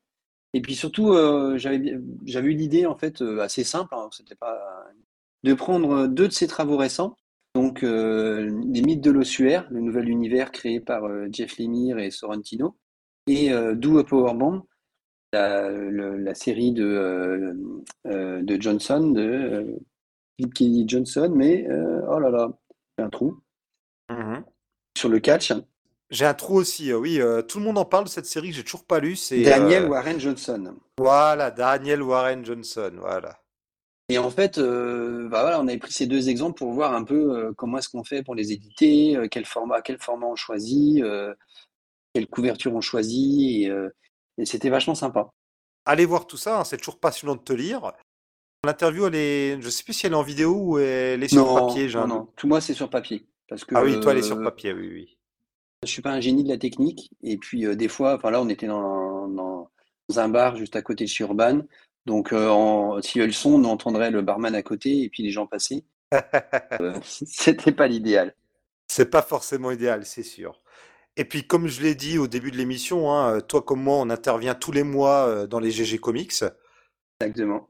Et puis surtout, j'avais eu l'idée en fait assez simple, hein, c'était pas de prendre deux de ses travaux récents, donc les mythes de l'ossuaire, le nouvel univers créé par Jeff Lemire et Sorrentino, et Do a Powerbomb, la, série de, euh, euh, de Johnson, de Philip Kennedy Johnson, mais euh, oh là là, j'ai un trou. Mhm. Sur le catch. J'ai un trou aussi, oui. tout le monde en parle de cette série que j'ai toujours pas lu. C'est Daniel Warren Johnson. Voilà, Daniel Warren Johnson, voilà. Et en fait, bah voilà, on avait pris ces deux exemples pour voir un peu comment est-ce qu'on fait pour les éditer, quel format, quel format on choisit, quelle couverture on choisit. Et, et c'était vachement sympa. Allez voir tout ça, hein, c'est toujours passionnant de te lire. L'interview, elle est, je sais plus si elle est en vidéo ou elle est sur papier. Non, non, tout moi c'est sur papier. Parce que, ah oui, toi elle est sur papier, oui, oui. Je suis pas un génie de la technique. Et puis euh, des fois, enfin là, on était dans, dans, un bar juste à côté de chez Urban. Donc euh, s'il y a le son, on entendrait le barman à côté et puis les gens passer. euh, C'était pas l'idéal. C'est pas forcément idéal, c'est sûr. Et puis, comme je l'ai dit au début de l'émission, hein, toi comme moi, on intervient tous les mois euh, dans les GG Comics. Exactement.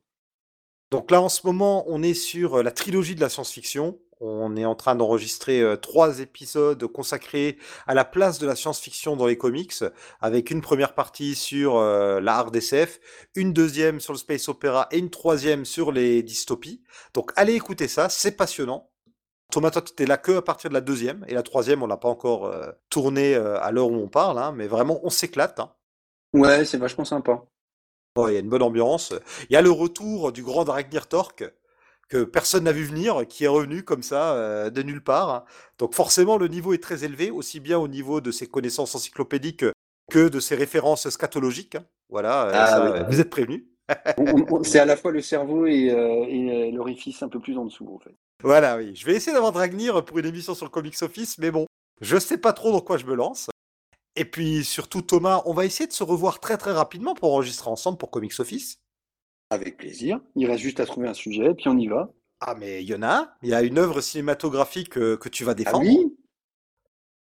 Donc là, en ce moment, on est sur euh, la trilogie de la science-fiction. On est en train d'enregistrer euh, trois épisodes consacrés à la place de la science-fiction dans les comics, avec une première partie sur la hard SF, une deuxième sur le space opéra et une troisième sur les dystopies. Donc allez écouter ça, c'est passionnant. Thomas, toi, tu étais là que à partir de la deuxième, et la troisième, on l'a pas encore euh, tourné euh, à l'heure où on parle, hein, mais vraiment, on s'éclate. Hein. Ouais, c'est vachement sympa. Il y a une bonne ambiance. Il y a le retour du grand Dragnir Torque, que personne n'a vu venir, qui est revenu comme ça, euh, de nulle part. Hein. Donc forcément, le niveau est très élevé, aussi bien au niveau de ses connaissances encyclopédiques que de ses références scatologiques. Voilà, ah vous êtes prévenus. c'est à la fois le cerveau et, et l'orifice un peu plus en dessous, en fait. Voilà, oui. Je vais essayer d'avoir Dragnir pour une émission sur le Comics Office, mais bon, je sais pas trop dans quoi je me lance. Et puis surtout Thomas, on va essayer de se revoir très très rapidement pour enregistrer ensemble pour Comics Office. Avec plaisir. Il reste juste à trouver un sujet, et puis on y va. Ah mais il y en a. Il y a une œuvre cinématographique euh, que, tu vas ah défendre. oui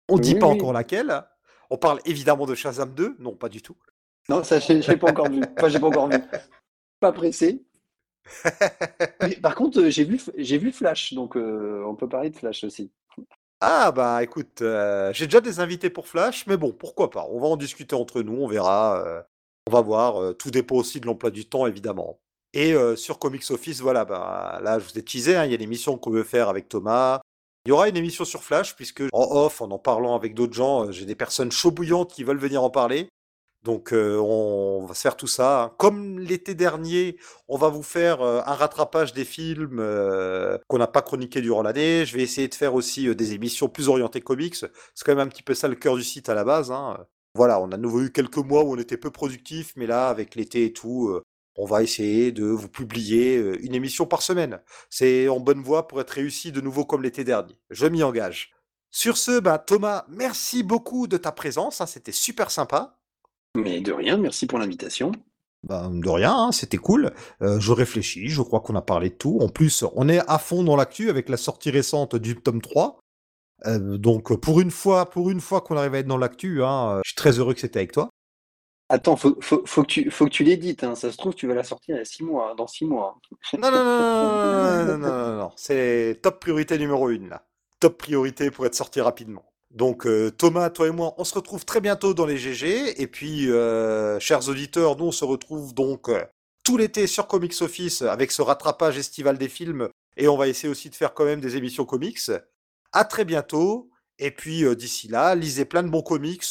on dit pas encore laquelle. On parle évidemment de Shazam 2. Non, pas du tout. Non, ça j'ai pas encore vu. Enfin, j'ai pas encore vu. Pas pressé par contre, euh, j'ai vu, j'ai vu Flash, donc euh, on peut parler de Flash aussi. Ah bah écoute, euh, j'ai déjà des invités pour Flash, mais bon, pourquoi pas? On va en discuter entre nous, on verra. on va voir. tout dépend aussi de l'emploi du temps, évidemment. Et sur Comics Office, voilà, bah, là je vous ai teasé, hein, il y a l'émission qu'on veut faire avec Thomas. Il y aura une émission sur Flash, puisque en off, en en parlant avec d'autres gens, j'ai des personnes chaud bouillantes qui veulent venir en parler. Donc on va se faire tout ça. Hein. Comme l'été dernier, on va vous faire un rattrapage des films qu'on n'a pas chroniqués durant l'année. Je vais essayer de faire aussi des émissions plus orientées comics. C'est quand même un petit peu ça le cœur du site à la base. Hein. Voilà, on a nouveau eu quelques mois où on était peu productif, mais là, avec l'été et tout, on va essayer de vous publier une émission par semaine. C'est en bonne voie pour être réussi de nouveau comme l'été dernier. Je m'y engage. Sur ce, bah, Thomas, merci beaucoup de ta présence. Hein, c'était super sympa. Mais de rien, merci pour l'invitation. Bah, de rien, hein, c'était cool. Euh, je réfléchis, je crois qu'on a parlé de tout. En plus, on est à fond dans l'actu avec la sortie récente du tome 3. Euh, donc pour une fois, pour une fois qu'on arrive à être dans l'actu, hein, je suis très heureux que c'était avec toi. Attends, faut, faut, faut que tu, faut que tu l'édites. Hein. Ça se trouve, tu vas la sortir il six mois, dans six mois. Non, non, non, non, non, non, non, non, c'est top priorité numéro une là. Top priorité pour être sorti rapidement. Donc euh, Thomas, toi et moi, on se retrouve très bientôt dans les GG. Et puis, euh, chers auditeurs, nous on se retrouve donc euh, tout l'été sur Comics Office avec ce rattrapage estival des films. Et on va essayer aussi de faire quand même des émissions comics. À très bientôt. Et puis d'ici là, lisez plein de bons comics,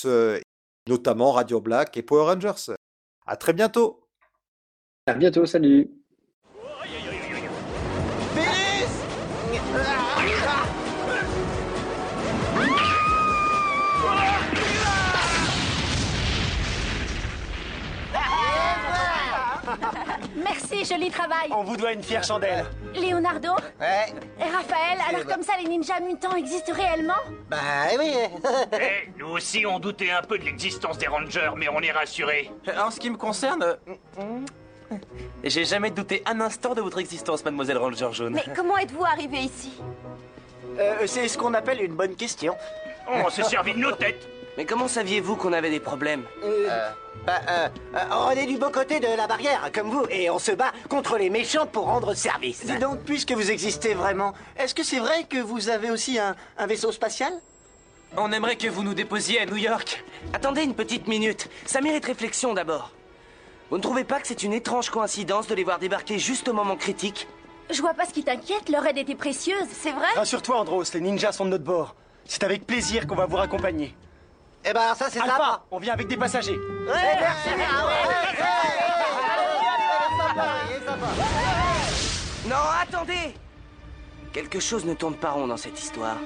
notamment Radio Black et Power Rangers. À très bientôt. À bientôt, salut. Joli travail. On vous doit une fière chandelle. Leonardo Ouais. Et Raphaël, alors comme ça les ninjas mutants existent réellement Bah oui. Eh, nous aussi on doutait un peu de l'existence des rangers, mais on est rassurés. En ce qui me concerne, euh, j'ai jamais douté un instant de votre existence, mademoiselle Ranger Jaune. Mais comment êtes-vous arrivé ici? Euh, c'est ce qu'on appelle une bonne question. On s'est servi de nos têtes. Mais comment saviez-vous qu'on avait des problèmes Euh, bah, euh, euh, on est du beau côté de la barrière, comme vous, et on se bat contre les méchants pour rendre service. Dis donc, puisque vous existez vraiment, est-ce que c'est vrai que vous avez aussi un, un vaisseau spatial? On aimerait que vous nous déposiez à New York. Attendez une petite minute. Ça mérite réflexion d'abord. Vous ne trouvez pas que c'est une étrange coïncidence de les voir débarquer juste au moment critique? Je vois pas ce qui t'inquiète, leur aide était précieuse, c'est vrai? Rassure-toi, Andros, les ninjas sont de notre bord. C'est avec plaisir qu'on va vous raccompagner. Eh ben, ça c'est Alpha, sympa. on vient avec des passagers. Ouais, merci. Ouais, ouais, ouais. Non, attendez Quelque chose ne tourne pas rond dans cette histoire.